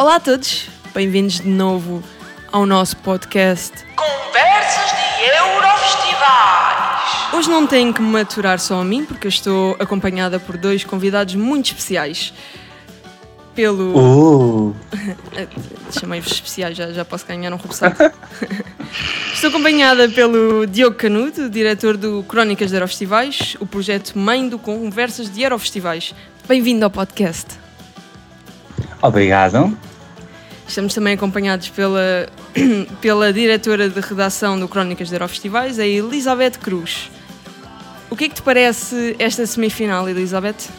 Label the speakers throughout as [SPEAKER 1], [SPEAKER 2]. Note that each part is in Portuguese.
[SPEAKER 1] Olá a todos, bem-vindos de novo ao nosso podcast.
[SPEAKER 2] Conversas de Eurofestivais.
[SPEAKER 1] Hoje não tenho que me maturar só a mim, porque eu estou acompanhada por dois convidados muito especiais. Pelo.
[SPEAKER 3] Uh,
[SPEAKER 1] Chamei-vos especiais, já, já posso ganhar um repousado. Estou acompanhada pelo Diogo Canudo, diretor do Crónicas de Eurofestivais, o projeto mãe do Conversas de Eurofestivais. Bem-vindo ao podcast.
[SPEAKER 3] obrigado.
[SPEAKER 1] Estamos também acompanhados pela, pela diretora de redação do Crónicas de Eurofestivais, a Elizabeth Cruz. O que é que te parece esta semifinal, Elizabeth?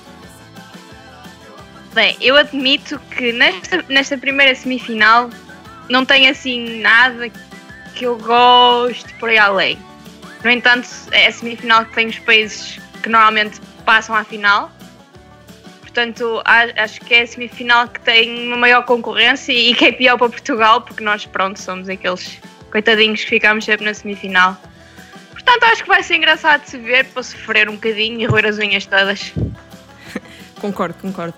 [SPEAKER 4] Bem, eu admito que nesta, nesta primeira semifinal não tem assim nada que eu goste por aí além. No entanto, é a semifinal que tem os países que normalmente passam à final. Portanto, acho que é a semifinal que tem uma maior concorrência e que é pior para Portugal, porque nós, pronto, somos aqueles coitadinhos que ficamos sempre na semifinal. Portanto, acho que vai ser engraçado de se ver para sofrer um bocadinho e roer as unhas todas.
[SPEAKER 1] Concordo, concordo.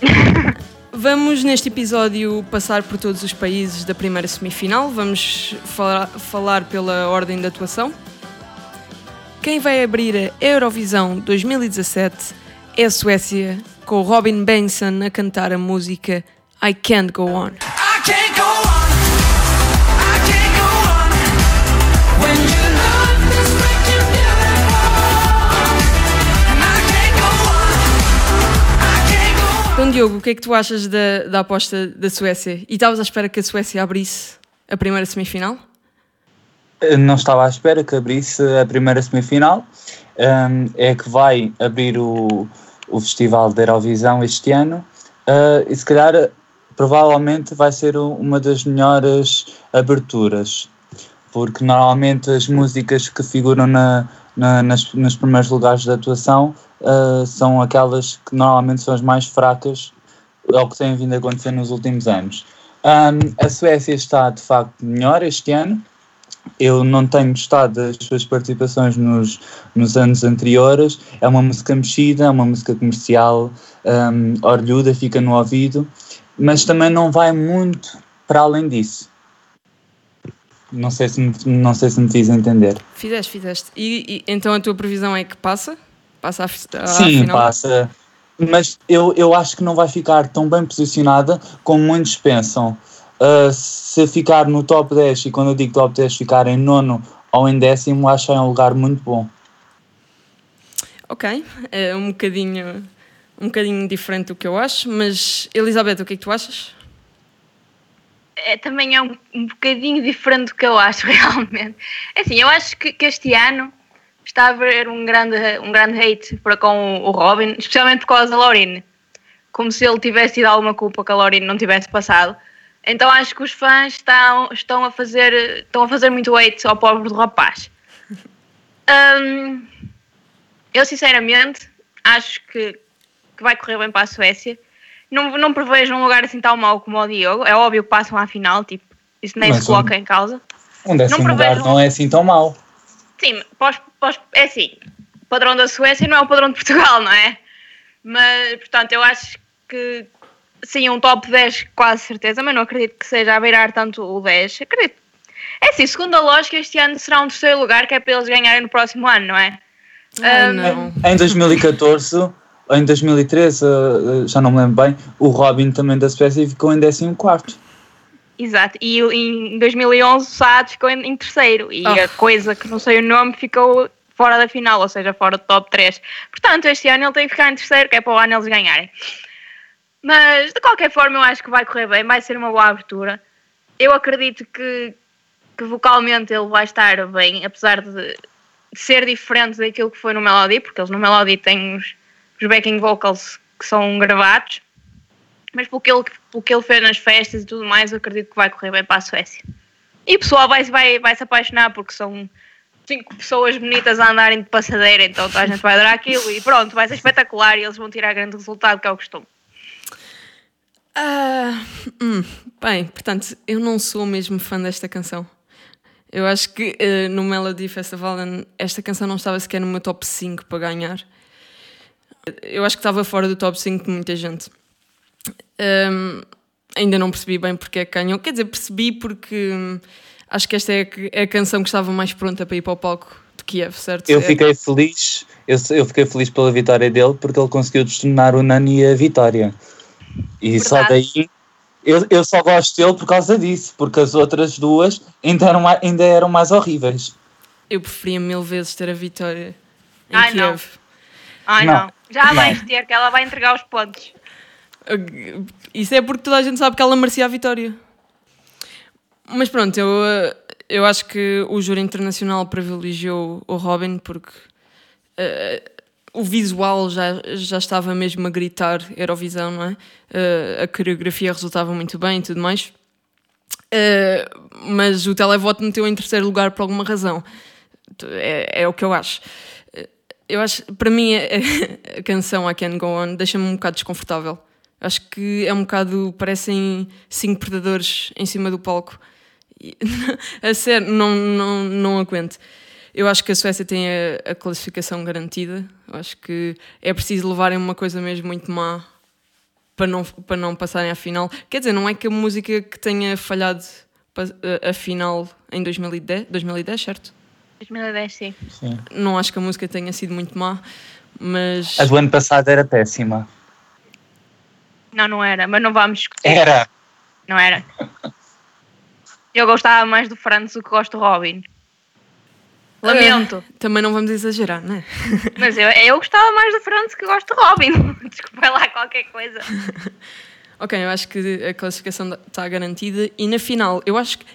[SPEAKER 1] Vamos neste episódio passar por todos os países da primeira semifinal. Vamos fala- falar pela ordem de atuação. Quem vai abrir a Eurovisão 2017 é a Suécia, com Robin Bengtsson a cantar a música I Can't Go On.
[SPEAKER 2] I can't go on. I can't go on. When your love is making beautiful. And I can't go on. I can't go on.
[SPEAKER 1] Então, Diogo, o que é que tu achas da, da aposta da Suécia? E estavas à espera que a Suécia abrisse a primeira semifinal?
[SPEAKER 3] Eu Não estava à espera que abrisse a primeira semifinal. Um, é que vai abrir o, o Festival da Eurovisão este ano. Uh, e se calhar, provavelmente, vai ser uma das melhores aberturas. Porque normalmente as músicas que figuram na, na- nas, nos primeiros lugares de atuação uh, são aquelas que normalmente são as mais fracas ao que tem vindo a acontecer nos últimos anos. Um, a Suécia está de facto melhor este ano. Eu não tenho gostado das suas participações nos, nos anos anteriores. É uma música mexida, é uma música comercial, um, orlhuda, fica no ouvido, mas também não vai muito para além disso. Não sei se me, não sei se me fiz entender.
[SPEAKER 1] Fizeste, fizeste. E, e então a tua previsão é que passa? Passa à, fi- à
[SPEAKER 3] Sim,
[SPEAKER 1] final?
[SPEAKER 3] passa. Mas eu, eu acho que não vai ficar tão bem posicionada como muitos pensam. Uh, se ficar no top 10, e quando eu digo top 10, ficar em nono ou em décimo, acho que é um lugar muito bom.
[SPEAKER 1] Ok, é um bocadinho, um bocadinho diferente do que eu acho, mas Elizabeth, o que é que tu achas?
[SPEAKER 4] é, também é um, um bocadinho diferente do que eu acho realmente. É Assim, eu acho que, que este ano está a haver um grande, um grande hate para com o Robin, especialmente por causa da Laurine. Como se ele tivesse tido alguma culpa que a Laurine não tivesse passado. Então acho que os fãs estão, estão, a, fazer, estão a fazer muito hate ao pobre do rapaz. Hum, eu sinceramente acho que, que vai correr bem para a Suécia. Não, não prevejo um lugar assim tão mau como o Diogo. É óbvio que passam à final, tipo, isso nem
[SPEAKER 3] Mas
[SPEAKER 4] se coloca em causa.
[SPEAKER 3] Um décimo
[SPEAKER 4] Não
[SPEAKER 3] lugar não é assim tão mau.
[SPEAKER 4] Sim, pós, pós, é assim, o padrão da Suécia não é o padrão de Portugal, não é? Mas, portanto, eu acho que sim, um top 10 quase certeza, mas não acredito que seja a beirar tanto o 10. Acredito. É assim, segundo a lógica, este ano será um terceiro lugar que é para eles ganharem no próximo ano, não é?
[SPEAKER 1] Ai,
[SPEAKER 4] Um,
[SPEAKER 1] não.
[SPEAKER 3] Em 2014, ou em 2013, uh, já não me lembro bem, o Robin também da Suécia ficou em 14.
[SPEAKER 4] Exato, e em 2011 o Saad ficou em, em terceiro e
[SPEAKER 1] Ah.
[SPEAKER 4] a coisa que não sei o nome ficou fora da final, ou seja, fora do top 3. Portanto, este ano ele tem que ficar em terceiro, que é para o ano eles ganharem. Mas de qualquer forma, eu acho que vai correr bem, vai ser uma boa abertura. Eu acredito que, que vocalmente ele vai estar bem, apesar de, ser diferente daquilo que foi no Melody, porque eles no Melody têm os, os backing vocals que são gravados. Mas pelo que, ele, pelo que ele fez nas festas e tudo mais, eu acredito que vai correr bem para a Suécia. E o pessoal vai, vai, vai se apaixonar porque são cinco pessoas bonitas a andarem de passadeira, então a gente vai adorar aquilo e pronto, vai ser espetacular e eles vão tirar grande resultado, que é o costume.
[SPEAKER 1] Ah, hum, bem, portanto, eu não sou mesmo fã desta canção. Eu acho que eh, no Melody Festival esta canção não estava sequer no meu top 5 para ganhar. Eu acho que estava fora do top 5 de muita gente. Ahm, ainda não percebi bem porque é que ganhou. Quer dizer, percebi porque hum, acho que esta é a, é a canção que estava mais pronta para ir para o palco de Kiev, certo?
[SPEAKER 3] Eu
[SPEAKER 1] É-
[SPEAKER 3] fiquei feliz, eu, eu fiquei feliz pela vitória dele porque ele conseguiu destornar o Nani a vitória. E só
[SPEAKER 4] Verdade.
[SPEAKER 3] daí eu, eu só gosto dele por causa disso, porque as outras duas ainda eram, ainda eram mais horríveis.
[SPEAKER 1] Eu preferia mil vezes ter a vitória em
[SPEAKER 4] Ai, não.
[SPEAKER 1] Kiev.
[SPEAKER 4] Ai
[SPEAKER 3] Não.
[SPEAKER 4] não. Já
[SPEAKER 3] Não.
[SPEAKER 4] vais ter, que ela vai entregar os pontos.
[SPEAKER 1] Isso é porque toda a gente sabe que ela merecia a vitória. Mas pronto, eu, eu acho que o júri internacional privilegiou o Robin porque uh, o visual já, já estava mesmo a gritar Eurovisão, não é? Uh, a coreografia resultava muito bem e tudo mais. Uh, mas o televoto meteu em terceiro lugar por alguma razão. É, é o que eu acho. Uh, Eu acho, para mim, a, a canção I Can Go On deixa-me um bocado desconfortável. Acho que é um bocado. parecem cinco predadores em cima do palco. A sério, não, não, não aguento. Eu acho que a Suécia tem a, a classificação garantida. Eu acho que é preciso levarem uma coisa mesmo muito má para não, para não passarem à final. Quer dizer, não é que a música que tenha falhado a final em 2010, 2010, certo?
[SPEAKER 4] 2010, sim.
[SPEAKER 3] Sim.
[SPEAKER 1] Não acho que a música tenha sido muito má, mas.
[SPEAKER 3] A do ano passado era péssima.
[SPEAKER 4] Não, não era, mas não vamos discutir.
[SPEAKER 3] Era!
[SPEAKER 4] Não era. Eu gostava mais do Franz do que gosto do Robin. Lamento.
[SPEAKER 1] Ah, também não vamos exagerar, né?
[SPEAKER 4] Mas eu, eu gostava mais do Franz que gosto do Robin. Desculpa lá qualquer coisa.
[SPEAKER 1] Ok, eu acho que a classificação está garantida e na final, eu acho que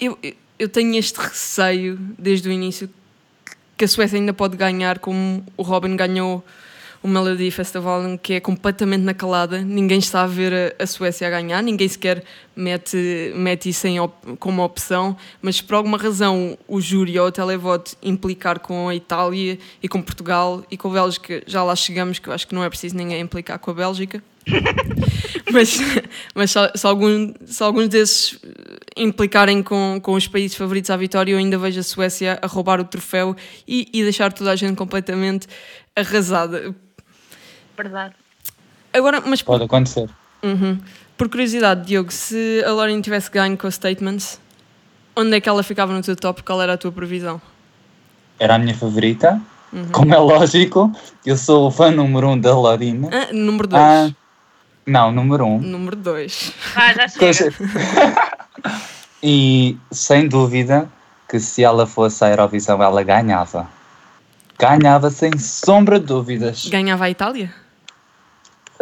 [SPEAKER 1] eu- eu tenho este receio desde o início que a Suécia ainda pode ganhar como o Robin ganhou o Melody Festival, que é completamente na calada, ninguém está a ver a, Suécia a ganhar, ninguém sequer mete, mete isso em op- como opção, mas se por alguma razão o júri ou o televoto implicar com a Itália e com Portugal e com a Bélgica, já lá chegamos, que eu acho que não é preciso ninguém implicar com a Bélgica. mas mas se, se algum, se alguns desses implicarem com, com os países favoritos à vitória, eu ainda vejo a Suécia a roubar o troféu e, e deixar toda a gente completamente arrasada.
[SPEAKER 4] Verdade.
[SPEAKER 1] Agora, mas
[SPEAKER 3] Pode acontecer.
[SPEAKER 1] Uhum. por curiosidade, Diogo, se a Lauren tivesse ganho com a Statements, onde é que ela ficava no teu top? Qual era a tua previsão?
[SPEAKER 3] Era a minha favorita. Como é lógico, eu sou o fã número um da Lorina.
[SPEAKER 1] Ah, número 2.
[SPEAKER 3] Ah, não, número um.
[SPEAKER 1] Número 2.
[SPEAKER 4] Ah, já chega.
[SPEAKER 3] e sem dúvida que se ela fosse à Eurovisão ela ganhava. Ganhava sem sombra de dúvidas.
[SPEAKER 1] Ganhava a Itália?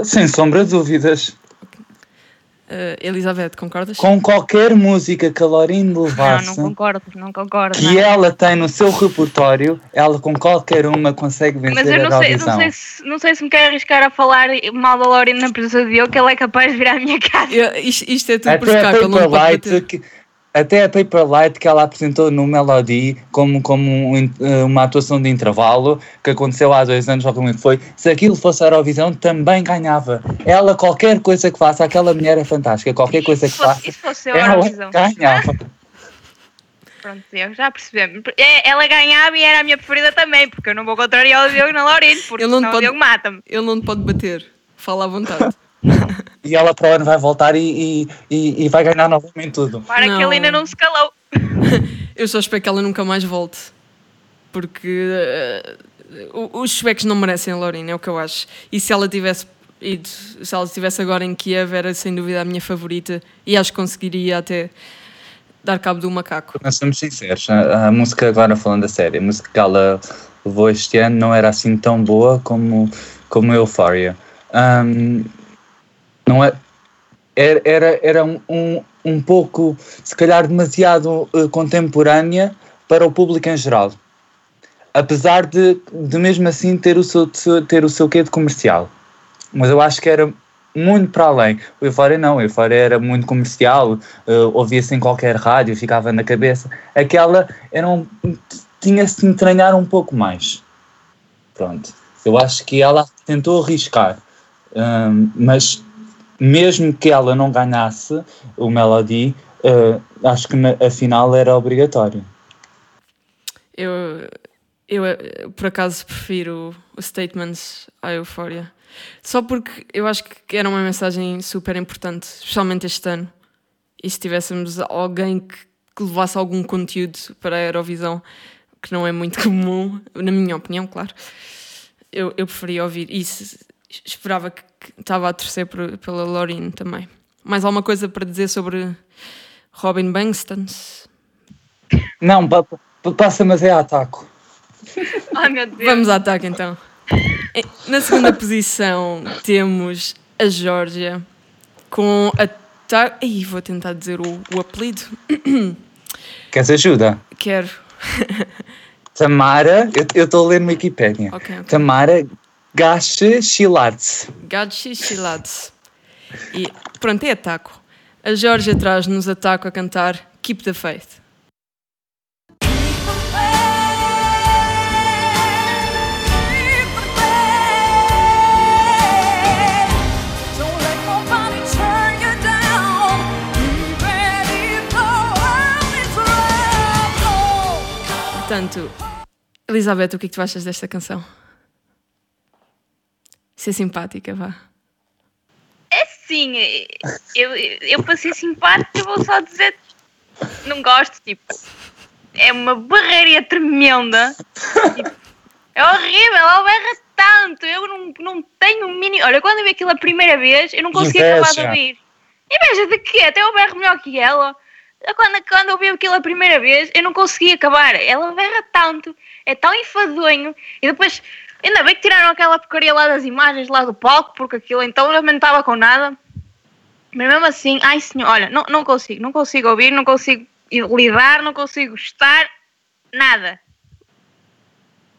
[SPEAKER 3] Sem sombra de dúvidas.
[SPEAKER 1] Ah, Elizabeth, concordas?
[SPEAKER 3] Com qualquer música que a Lorine
[SPEAKER 4] Não,
[SPEAKER 3] levasse,
[SPEAKER 4] não concordo, não concordo.
[SPEAKER 3] que
[SPEAKER 4] não.
[SPEAKER 3] ela tem no seu repertório, ela com qualquer uma consegue vencer
[SPEAKER 4] Mas eu
[SPEAKER 3] a
[SPEAKER 4] não sei,
[SPEAKER 3] Eurovisão.
[SPEAKER 4] não, sei se, não sei se me quero arriscar a falar mal da Lorena na presença de Diogo, que ele é capaz de vir à minha casa.
[SPEAKER 1] Eu- isto, isto é tudo por
[SPEAKER 3] Até a
[SPEAKER 1] Skype, ele não pode bater.
[SPEAKER 3] que, até a Paperlight que ela apresentou no Melody como, como um in- uma atuação de intervalo que aconteceu há dois anos, ou como é que foi, se aquilo fosse a Eurovisão também ganhava. Ela, qualquer coisa que faça, aquela mulher é fantástica, qualquer coisa que
[SPEAKER 4] fosse,
[SPEAKER 3] faça,
[SPEAKER 4] se fosse a
[SPEAKER 3] ela
[SPEAKER 4] Eurovisão?
[SPEAKER 3] ganhava.
[SPEAKER 4] Pronto, Diogo, já percebemos. É, ela ganhava e era a minha preferida também, porque eu não vou contrariar o Diogo na Lorena, porque
[SPEAKER 1] Ele não
[SPEAKER 4] senão
[SPEAKER 1] pode-
[SPEAKER 4] o Diogo mata-me.
[SPEAKER 1] Ele não te pode bater. Fala à vontade.
[SPEAKER 3] E ela para o ano vai voltar e, e, e, e vai ganhar novamente tudo.
[SPEAKER 4] Para que
[SPEAKER 1] Não.
[SPEAKER 4] ele ainda não se calou.
[SPEAKER 1] Eu só espero que ela nunca mais volte. Porque o- os suecos não merecem a Lorena, é o que eu acho. E se ela tivesse ido, se ela estivesse agora em Kiev, era sem dúvida a minha favorita. E acho que conseguiria até dar cabo do macaco.
[SPEAKER 3] Nós somos sinceros, a, a música, agora falando a sério, a música que ela levou este ano não era assim tão boa como, como Euphoria. Ahm, não é, era, era, era um, um, um pouco, se calhar, demasiado eh, contemporânea para o público em geral. Apesar de, de mesmo assim ter o seu, ter o seu quê de comercial. Mas eu acho que era muito para além. O Euphoria não, o Euphoria era muito comercial, eh, ouvia-se em qualquer rádio, ficava na cabeça. Aquela era um, tinha-se de entranhar um pouco mais. Pronto. Eu acho que ela tentou arriscar, Ahm, mas mesmo que ela não ganhasse o Melody, eh, acho que na, a final era obrigatório.
[SPEAKER 1] Eu, eu eh, por acaso prefiro o Statements à Euphoria. Só porque eu acho que era uma mensagem super importante, especialmente este ano. E se tivéssemos alguém que, que levasse algum conteúdo para a Eurovisão, que não é muito comum, na minha opinião, claro, eu, eu preferia ouvir. E esperava que estava a torcer por- pela Loreen também. Mais alguma coisa para dizer sobre Robin Bangstons?
[SPEAKER 3] Não, pa- pa- passa, mas é ataco.
[SPEAKER 4] Ai meu Deus.
[SPEAKER 1] Vamos ao ataque então. Na segunda posição temos a Geórgia com a ta... Ih, vou tentar dizer o, o apelido.
[SPEAKER 3] Queres ajuda?
[SPEAKER 1] Quero.
[SPEAKER 3] Tamara, eu- estou a ler no Wikipédia.
[SPEAKER 1] Ok, ok.
[SPEAKER 3] Tamara Gache Chilartz.
[SPEAKER 1] Gadji Shilads. E pronto, é ataco. A Geórgia traz-nos ataco a cantar Keep the Faith. Portanto, Elizabeth, o que é que tu achas desta canção? Ser simpática, vá.
[SPEAKER 4] É sim, eu, eu para ser simpática vou só dizer não gosto, tipo, é uma barreira tremenda. Tipo, é horrível, ela berra tanto, eu não, não tenho o mínimo. Olha, quando eu vi aquilo a primeira vez, eu não conseguia acabar de ouvir. Inveja de quê? Até eu berro melhor que ela. Quando, quando eu vi aquilo a primeira vez, eu não conseguia acabar. Ela berra tanto, é tão enfadonho. E depois, ainda bem que tiraram aquela porcaria lá das imagens lá do palco, porque aquilo então eu não estava com nada. Mas mesmo assim, ai senhor, olha, não, não consigo, não consigo ouvir, não consigo lidar, não consigo estar, nada.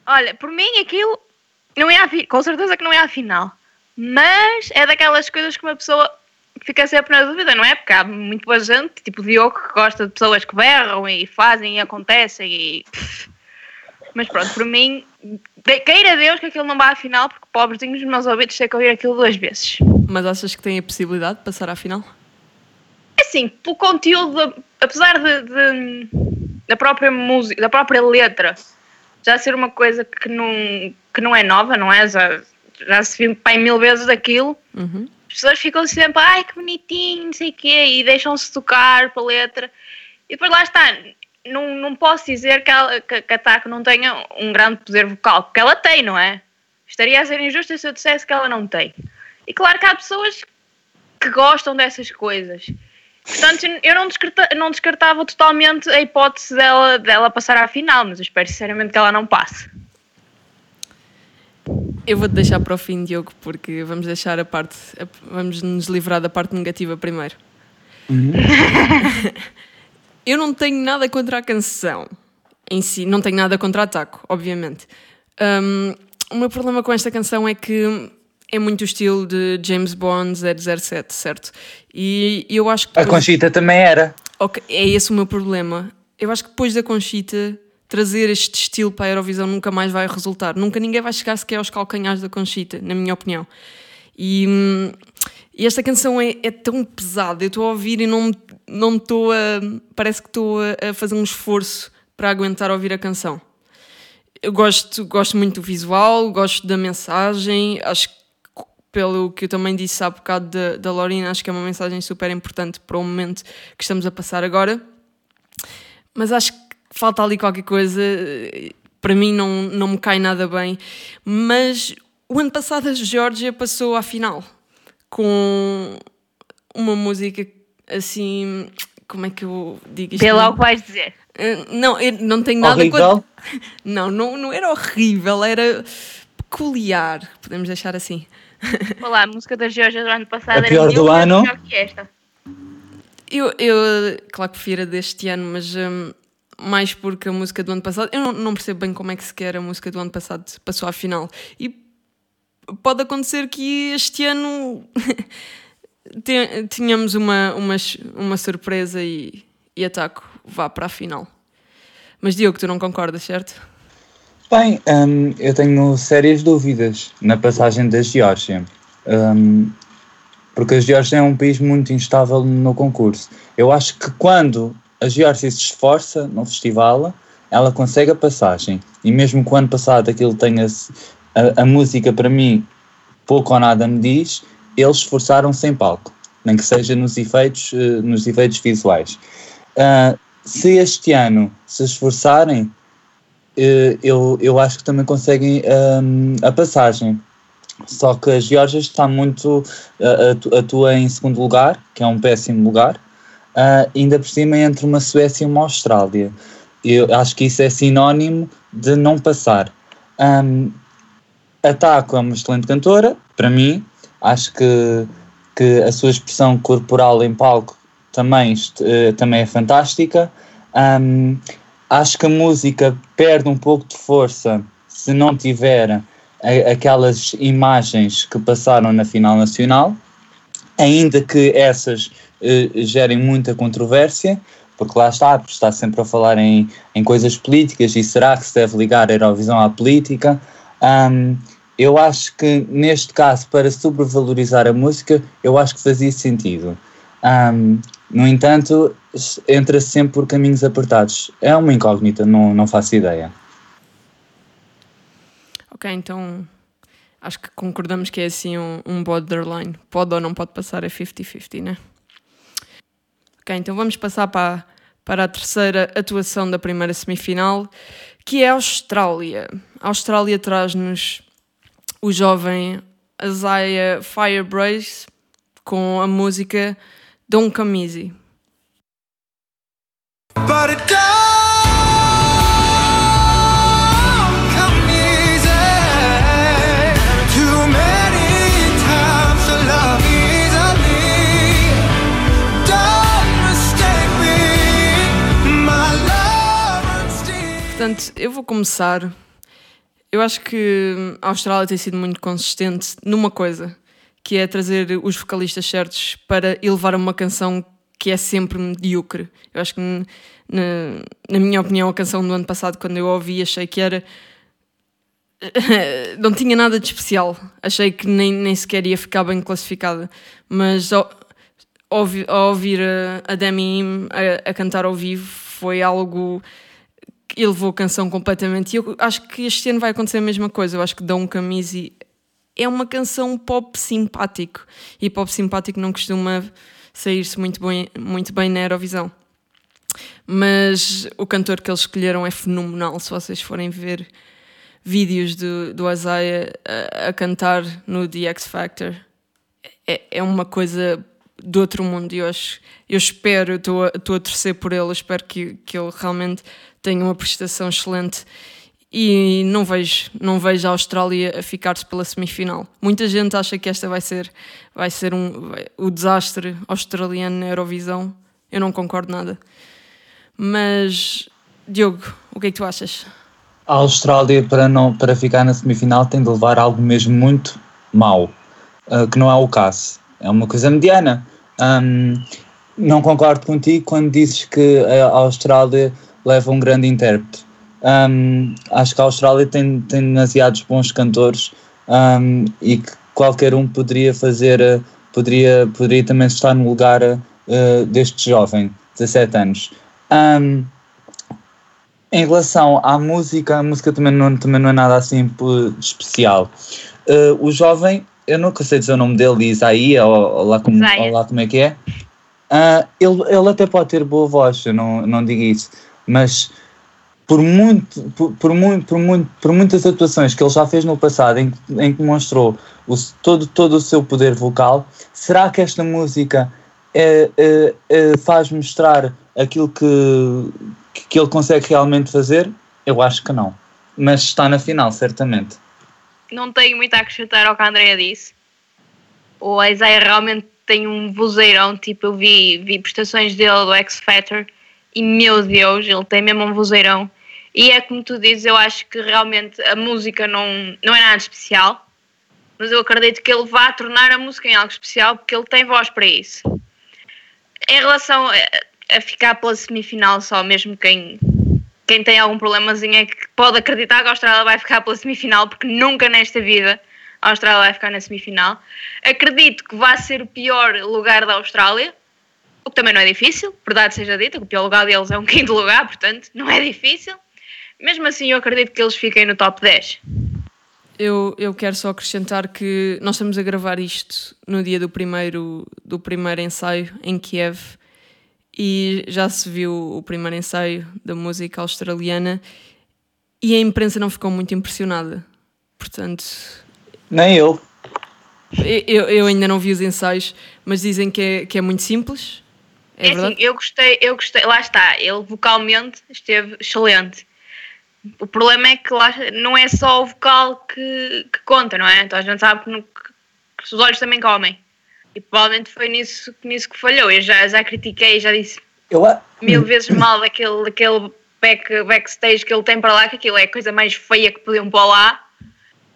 [SPEAKER 4] Olha, por mim aquilo não é a com certeza que não é a final. Mas é daquelas coisas que uma pessoa fica sempre na dúvida, não é? Porque há muito boa gente, tipo Diogo, que gosta de pessoas que berram e fazem e acontecem e. Mas pronto, por mim, queira Deus que aquilo não vá à final, porque pobrezinhos dos meus ouvidos têm que ouvir aquilo duas vezes.
[SPEAKER 1] Mas achas que tem a possibilidade de passar à final?
[SPEAKER 4] É assim, pelo conteúdo, apesar de, de- da própria música, da própria letra, já ser uma coisa que não, que não é nova, não é? Já, já se viu pai mil vezes aquilo.
[SPEAKER 1] Uhum.
[SPEAKER 4] As pessoas ficam sempre, ai que bonitinho, não sei o quê, e deixam-se tocar pela letra. E depois lá está, não, não posso dizer que, ela, que, que a Taco não tenha um grande poder vocal, porque ela tem, não é? Estaria a ser injusta se eu dissesse que ela não tem. E claro que há pessoas que gostam dessas coisas. Portanto, eu não, descarta- não descartava totalmente a hipótese dela, dela passar à final, mas eu espero sinceramente que ela não passe.
[SPEAKER 1] Eu vou-te deixar para o fim, Diogo, porque vamos deixar a parte. a- vamos nos livrar da parte negativa primeiro. Eu não tenho nada contra a canção em si, não tenho nada contra a Taco, obviamente. Hum, o meu problema com esta canção é que é muito o estilo de James Bond 007, certo? E eu acho que.
[SPEAKER 3] A
[SPEAKER 1] depois-
[SPEAKER 3] Conchita também era.
[SPEAKER 1] Ok, é esse o meu problema. Eu acho que depois da Conchita, trazer este estilo para a Eurovisão nunca mais vai resultar. Nunca ninguém vai chegar sequer aos calcanhares da Conchita, na minha opinião. E, hum, e esta canção é, é tão pesada, eu estou a ouvir e não não estou a. Parece que estou a, fazer um esforço para aguentar ouvir a canção. Eu gosto, gosto muito do visual, gosto da mensagem, acho que pelo que eu também disse há bocado da, da Lorena, acho que é uma mensagem super importante para o momento que estamos a passar agora. Mas acho que falta ali qualquer coisa, eh, para mim não, não me cai nada bem. Mas o ano passado a Geórgia passou à final com uma música assim. Como é que eu digo isto?
[SPEAKER 4] Vê lá o que vais dizer.
[SPEAKER 1] Eh, Não, eu não tenho nada
[SPEAKER 3] Horrível.
[SPEAKER 1] Não, não, não era horrível, era peculiar, podemos deixar assim.
[SPEAKER 4] Olá, a música da Georgia do ano passado
[SPEAKER 3] A pior
[SPEAKER 4] era
[SPEAKER 3] do ano.
[SPEAKER 4] melhor que esta.
[SPEAKER 1] Eu, eu claro que prefiro a deste ano, mas hum, mais porque a música do ano passado, eu não, não percebo bem como é que sequer a música do ano passado passou à final. E pode acontecer que este ano te- tenhamos uma, uma, uma surpresa e, e ataco vá para a final. Mas Diogo, tu não concordas, certo?
[SPEAKER 3] Bem, hum, eu tenho sérias dúvidas na passagem da Geórgia. Hum, porque a Geórgia é um país muito instável no concurso. Eu acho que quando a Geórgia se esforça no festival, ela consegue a passagem. E mesmo que o ano passado aquilo tenha. A, a música, para mim, pouco ou nada me diz, eles esforçaram-se em palco, nem que seja nos efeitos, eh, nos efeitos visuais. Ah, se este ano se esforçarem, eh, eu, eu acho que também conseguem hum, a passagem. Só que a Geórgia está muito. ah, atu- atua em segundo lugar, que é um péssimo lugar, ah, ainda por cima entre uma Suécia e uma Austrália. Eu acho que isso é sinónimo de não passar. Hum, a Taco é uma excelente cantora, para mim. Acho que, que a sua expressão corporal em palco também, eh, também é fantástica. Hum, acho que a música perde um pouco de força se não tiver aquelas imagens que passaram na final nacional, ainda que essas eh, gerem muita controvérsia, porque lá está, porque está sempre a falar em, em coisas políticas e será que se deve ligar a Eurovisão à política? Hum, eu acho que neste caso, para sobrevalorizar a música, eu acho que fazia sentido. Hum, no entanto, s- entra sempre por caminhos apertados. É uma incógnita, não, não faço ideia.
[SPEAKER 1] Ok, então acho que concordamos que é assim um, um borderline. Pode ou não pode passar, é 50-50, né? Ok, então vamos passar para, para a terceira atuação da primeira semifinal, que é a Austrália. A Austrália traz-nos o jovem Isaiah Firebrace com a música
[SPEAKER 2] and steel.
[SPEAKER 1] Portanto, eu vou começar. Eu acho que a Austrália tem sido muito consistente numa coisa, que é trazer os vocalistas certos para elevar uma canção que é sempre medíocre. Eu acho que, na, na minha opinião, a canção do ano passado, quando eu a ouvi, achei que era. não tinha nada de especial. Achei que nem, nem sequer ia ficar bem classificada. Mas ao, ouvi- ao ouvir a, a Demi a, a cantar ao vivo foi algo elevou a canção completamente. E eu acho que este ano vai acontecer a mesma coisa. Eu acho que Dom Camisi é uma canção pop simpático. E pop simpático não costuma sair-se muito bem, muito bem na Eurovisão. Mas o cantor que eles escolheram é fenomenal. Se vocês forem ver vídeos do, do Isaiah a, a cantar no The X Factor, é, é uma coisa do outro mundo. E eu, acho, eu espero, estou a, estou a torcer por ele, espero que, que ele realmente tenha uma prestação excelente. E não vejo, não vejo a Austrália a ficar-se pela semifinal. Muita gente acha que esta vai ser, vai ser um, o desastre australiano na Eurovisão. Eu não concordo nada. Mas, Diogo, o que é que tu achas?
[SPEAKER 3] A Austrália, para, não, para ficar na semifinal, tem de levar algo mesmo muito mau, uh, que não é o caso. É uma coisa mediana. Um, não concordo contigo quando dizes que a Austrália leva um grande intérprete. Um, acho que a Austrália tem, tem demasiados bons cantores um, e que qualquer um poderia fazer, uh, poderia, poderia também estar no lugar uh, deste jovem, 17 anos. Um, em relação à música, a música também não, também não é nada assim especial. Uh, o jovem, eu nunca sei dizer o nome dele, Isaí, ou, ou, lá como,
[SPEAKER 4] Isaia.
[SPEAKER 3] ou lá como é que é. Uh, ele, ele até pode ter boa voz, eu não, não digo isso, mas por, muito, por, por, muito, por, muito, por muitas atuações que ele já fez no passado, em, que- em que mostrou o, todo, todo o seu poder vocal, será que esta música é, é, é, faz mostrar aquilo que, que ele consegue realmente fazer? Eu acho que não. Mas está na final, certamente.
[SPEAKER 4] não tenho muito a acrescentar ao que a Andrea disse. O Isaiah realmente tem um vozeirão, tipo, eu vi, vi prestações dele do X Factor e meu Deus, ele tem mesmo um vozeirão. E é como tu dizes, eu acho que realmente a música não, não é nada especial, mas eu acredito que ele vá tornar a música em algo especial porque ele tem voz para isso. Em relação a, a ficar pela semifinal só, mesmo quem, quem tem algum problemazinho é que pode acreditar que a Austrália vai ficar pela semifinal, porque nunca nesta vida a Austrália vai ficar na semifinal. Acredito que vai ser o pior lugar da Austrália, o que também não é difícil, verdade seja dita, que o pior lugar deles é um quinto lugar, portanto não é difícil. Mesmo assim, eu acredito que eles fiquem no top 10.
[SPEAKER 1] Eu, eu quero só acrescentar que nós estamos a gravar isto no dia do primeiro, do primeiro ensaio em Kiev e já se viu o primeiro ensaio da música australiana e a imprensa não ficou muito impressionada. Portanto,
[SPEAKER 3] Nem eu.
[SPEAKER 1] eu, eu ainda não vi os ensaios, mas dizem que é, que é muito simples. É,
[SPEAKER 4] É, assim, eu gostei, eu gostei, lá está, ele vocalmente esteve excelente. O problema é que lá não é só o vocal que, que conta, não é? Então a gente sabe que, no- que os olhos também comem. E provavelmente foi nisso, nisso que falhou. Eu já, já critiquei, já disse
[SPEAKER 3] Eu,
[SPEAKER 4] mil vezes mal daquele, daquele back, backstage que ele tem para lá, que aquilo é a coisa mais feia que podiam pôr lá.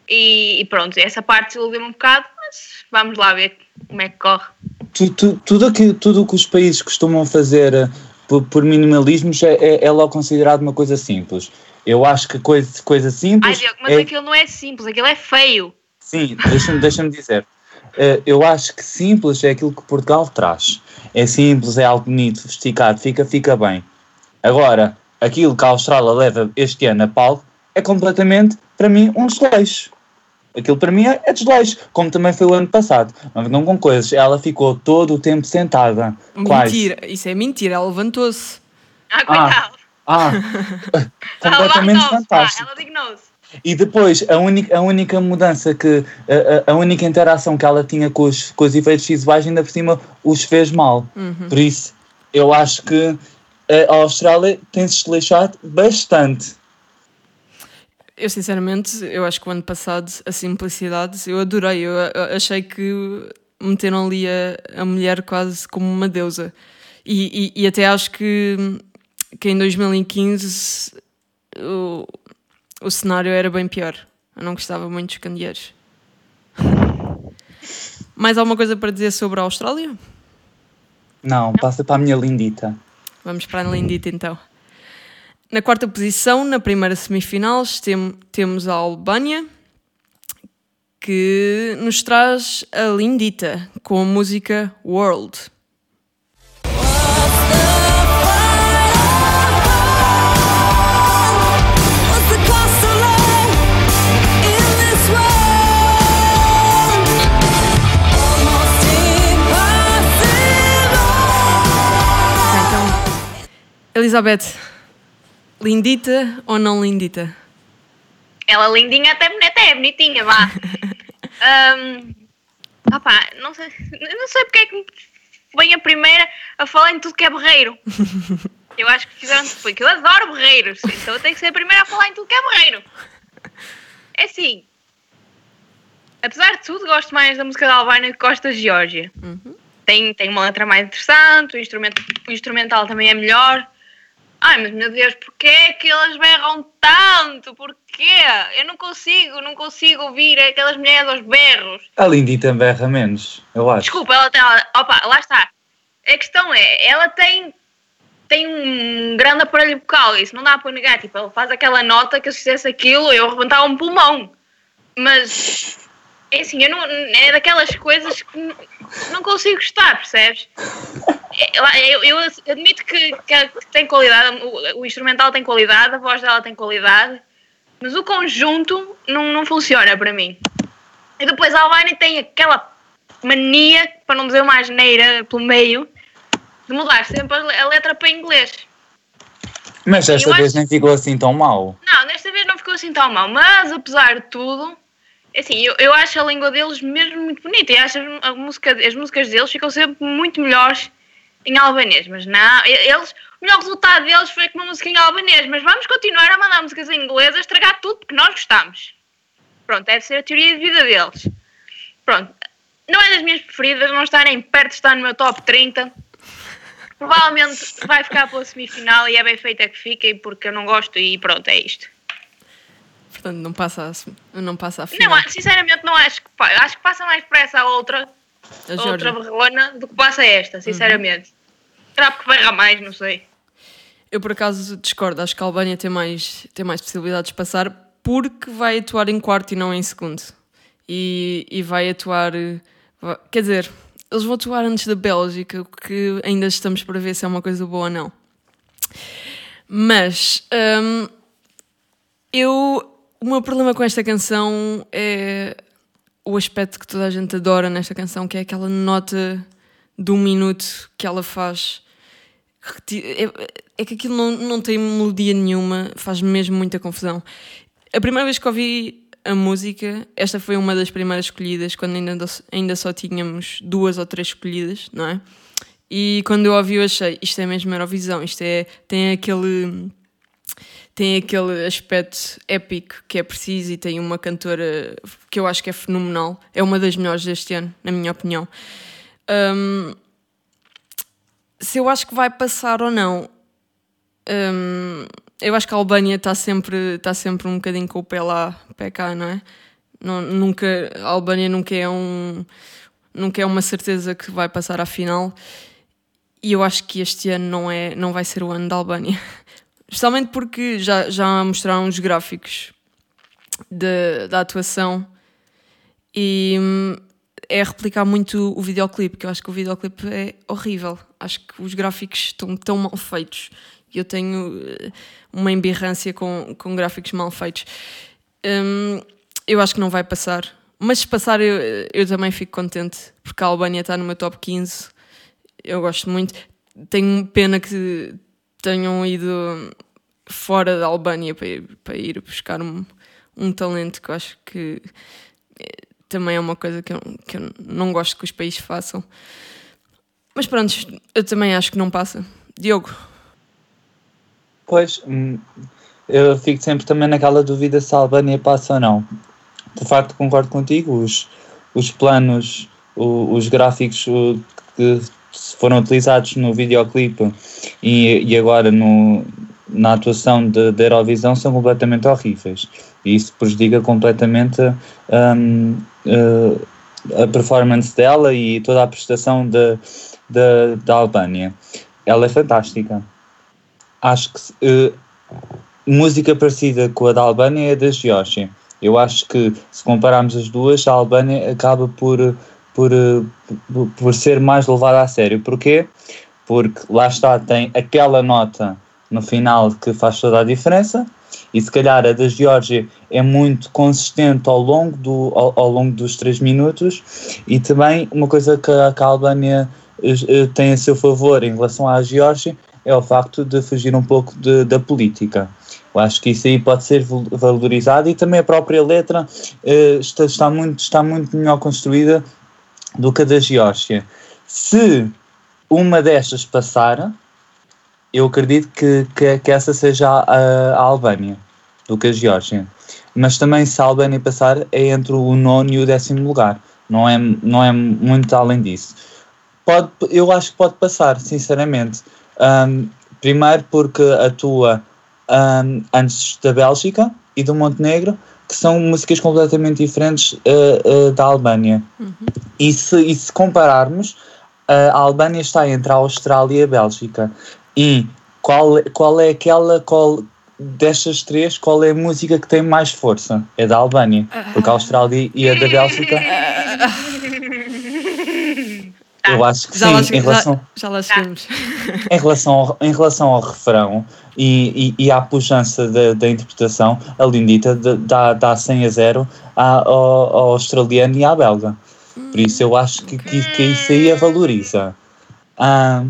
[SPEAKER 4] E, e pronto, essa parte desiludiu-me um bocado, mas vamos lá ver como é que corre.
[SPEAKER 3] Tu- tu- tudo, aqui, tudo o que os países costumam fazer eh, por, por minimalismos é, é, é logo considerado uma coisa simples. Eu acho que coisa, coisa
[SPEAKER 4] Ai,
[SPEAKER 3] simples.
[SPEAKER 4] Diogo, mas
[SPEAKER 3] é-
[SPEAKER 4] aquilo não é simples, aquilo é feio.
[SPEAKER 3] Sim, deixa-me deixa dizer. Eh, eu acho que simples é aquilo que Portugal traz. É simples, é algo bonito, sofisticado, fica, fica bem. Agora, aquilo que a Austrália leva este ano a palco é completamente, para mim, um desleixo. Aquilo para mim é, é desleixo, como também foi o ano passado. Não venham com coisas. Ela ficou todo o tempo sentada.
[SPEAKER 1] Mentira, isso é mentira, ela levantou-se.
[SPEAKER 4] Ah, coitado.
[SPEAKER 3] Ah,
[SPEAKER 4] ela
[SPEAKER 3] completamente fantástico.
[SPEAKER 4] ela dignou-se.
[SPEAKER 3] E depois, a única, a única mudança que. A, a- única interação que ela tinha com os, com os efeitos visuais, ainda por cima, os fez mal. Por isso, eu acho que a Austrália tem-se desleixado bastante.
[SPEAKER 1] Eu sinceramente, eu acho que o ano passado a simplicidade, eu adorei, eu, eu achei que meteram ali a, a mulher quase como uma deusa. E, e, e até acho que, que em 2015 o, o cenário era bem pior. Eu não gostava muito dos candeeiros. Mais alguma coisa para dizer sobre a Austrália?
[SPEAKER 3] Não, passa para a minha lindita.
[SPEAKER 1] Vamos para a Lindita então. Na quarta posição, na primeira semifinal, tem- temos a Albânia, que nos traz a Lindita com a música World. Então, Elizabeth, Lindita ou não Lindita?
[SPEAKER 4] Ela lindinha até, até é bonitinha, vá. Ahm, opá, não sei, não sei porque é que vem a primeira a falar em tudo que é berreiro. Eu acho que fizeram porque eu adoro berreiros, então eu tenho que ser a primeira a falar em tudo que é berreiro. É assim, apesar de tudo, gosto mais da música da Albânia que gosto da Geórgia. Tem, tem uma letra mais interessante, o, instrumento, o instrumental também é melhor. Ai, mas meu Deus, porquê é que elas berram tanto? Porquê? Eu não consigo, não consigo ouvir aquelas mulheres aos berros.
[SPEAKER 3] A lindita berra menos, eu acho.
[SPEAKER 4] Desculpa, ela tem. Opa, lá está. A questão é, ela tem, tem um grande aparelho vocal, isso não dá para negar. Tipo, ela faz aquela nota que se fizesse aquilo eu arrebentava um pulmão. Mas, é assim, eu não, é daquelas coisas que não consigo gostar, percebes? É, Eu, eu admito que, que tem qualidade, o, o instrumental tem qualidade, a voz dela tem qualidade, mas o conjunto não, não funciona para mim. E depois a Albânia tem aquela mania, para não dizer uma asneira pelo meio, de mudar sempre a le- a letra para inglês.
[SPEAKER 3] Mas desta
[SPEAKER 4] Eu
[SPEAKER 3] vez
[SPEAKER 4] acho-
[SPEAKER 3] nem ficou assim tão mal.
[SPEAKER 4] Não, desta vez não ficou assim tão mal, mas apesar de tudo, é assim, eu, eu acho a língua deles mesmo muito bonita e acho a música, as músicas deles ficam sempre muito melhores em albanês, mas não, eles, o melhor resultado deles foi com uma música em albanês, mas vamos continuar a mandar músicas em inglês a estragar tudo porque nós gostamos. Pronto, deve ser a teoria de vida deles. Pronto, não é das minhas preferidas, não está nem perto de estar no meu top 30. Provavelmente vai ficar pela semifinal e é bem feita que fique porque eu não gosto e pronto, é isto.
[SPEAKER 1] Portanto, não passa a, não passa a final.
[SPEAKER 4] Não, sinceramente não acho que acho que passa mais pressa a outra,
[SPEAKER 1] a
[SPEAKER 4] outra berrona do que passa esta, sinceramente. Será porque berra mais, não sei.
[SPEAKER 1] Eu por acaso discordo, acho que a Albânia tem mais, tem mais possibilidades de passar porque vai atuar em quarto e não em segundo. E, e vai atuar. Quer dizer, eles vão atuar antes da Bélgica, o que ainda estamos para ver se é uma coisa boa ou não. Mas hum, eu O meu problema com esta canção é o aspecto que toda a gente adora nesta canção, que é aquela nota de um minuto que ela faz. É, é que aquilo não, não tem melodia nenhuma, faz mesmo muita confusão. A primeira vez que ouvi a música, esta foi uma das primeiras escolhidas, quando ainda, ainda só tínhamos duas ou três escolhidas, não é? E quando eu ouvi, eu achei isto é mesmo Eurovisão, isto é, tem aquele tem aquele aspecto épico que é preciso e tem uma cantora que eu acho que é fenomenal. É uma das melhores deste ano, na minha opinião. Hum, se eu acho que vai passar ou não, hum, eu acho que a Albânia está sempre, está sempre um bocadinho com o pé lá, pé cá, não é? Não, nunca, a Albânia nunca é um nunca é uma certeza que vai passar à final e eu acho que este ano não, é, não vai ser o ano da Albânia. Especialmente porque já, já mostraram os gráficos de- da atuação e hum, é replicar muito o videoclipe, que eu acho que o videoclipe é horrível. Acho que os gráficos estão tão mal feitos e eu tenho eh, uma embirrância com, com gráficos mal feitos. Hum, eu acho que não vai passar. Mas se passar, eu, eu também fico contente, porque a Albânia está no meu top 15. Eu gosto muito. Tenho pena que tenham ido fora da Albânia para ir, para ir buscar um, um talento que eu acho que eh, também é uma coisa que eu, que eu não gosto que os países façam. Mas pronto, eu também acho que não passa. Diogo,
[SPEAKER 3] Pois, hum, eu fico sempre também naquela dúvida se a Albânia passa ou não. De facto, concordo contigo, os, os planos, o- os gráficos que foram utilizados no videoclipe e, e agora no, na atuação da Eurovisão são completamente horríveis. E isso prejudica completamente hum, eh, a performance dela e toda a prestação de, de- da Albânia. Ela é fantástica acho que eh, música parecida com a da Albânia é da Geórgia. Eu acho que se compararmos as duas, a Albânia acaba por, por, eh, por, por ser mais levada a sério. Porquê? Porque lá está, tem aquela nota no final que faz toda a diferença e se calhar a da Geórgia é muito consistente ao longo, do, ao, ao longo dos três minutos e também uma coisa que a, que a Albânia eh, eh, tem a seu favor em relação à Geórgia é o facto de fugir um pouco de- da política. Eu acho que isso aí pode ser val- valorizado e também a própria letra eh, está, está, muito, está muito melhor construída do que a da Geórgia. Se uma destas passar, eu acredito que, que, que essa seja a, a Albânia do que a Geórgia. Mas também se a Albânia passar é entre o nono e o décimo lugar. Não é, não é muito além disso. Pode, eu acho que pode passar, sinceramente. Um, primeiro porque atua um, antes da Bélgica e do Montenegro, que são músicas completamente diferentes uh, uh, da Albânia. E, se, e se compararmos, a Albânia está entre a Austrália e a Bélgica. E qual, qual é aquela, qual, destas três, qual é a música que tem mais força? É da Albânia. Porque a Austrália e a da Bélgica, eu acho que
[SPEAKER 1] já, lá,
[SPEAKER 3] sim,
[SPEAKER 1] che-
[SPEAKER 3] em relação...
[SPEAKER 1] já, já lá chegamos.
[SPEAKER 3] Em relação ao, em relação ao refrão e, e, e à pujança da, da interpretação, a Lindita dá, dá 100 a 0 à- ao, ao australiano e à belga. Por isso eu acho que, que, que isso aí a valoriza. Ah,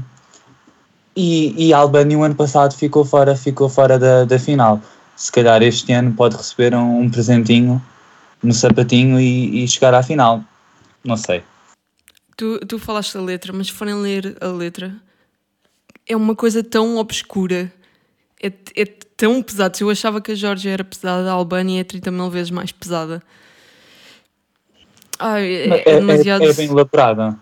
[SPEAKER 3] e, e a Albânia o ano passado ficou fora, ficou fora da, da final. Se calhar este ano pode receber um, um presentinho no sapatinho e, e chegar à final. Não sei.
[SPEAKER 1] Tu, tu falaste da letra, mas se forem ler a letra, é uma coisa tão obscura, é, é tão pesado. Se eu achava que a Geórgia era pesada, a Albânia é 30 mil vezes mais pesada. Ai, é,
[SPEAKER 3] É,
[SPEAKER 1] é
[SPEAKER 3] é-
[SPEAKER 1] demasiado.
[SPEAKER 3] é bem elaborada.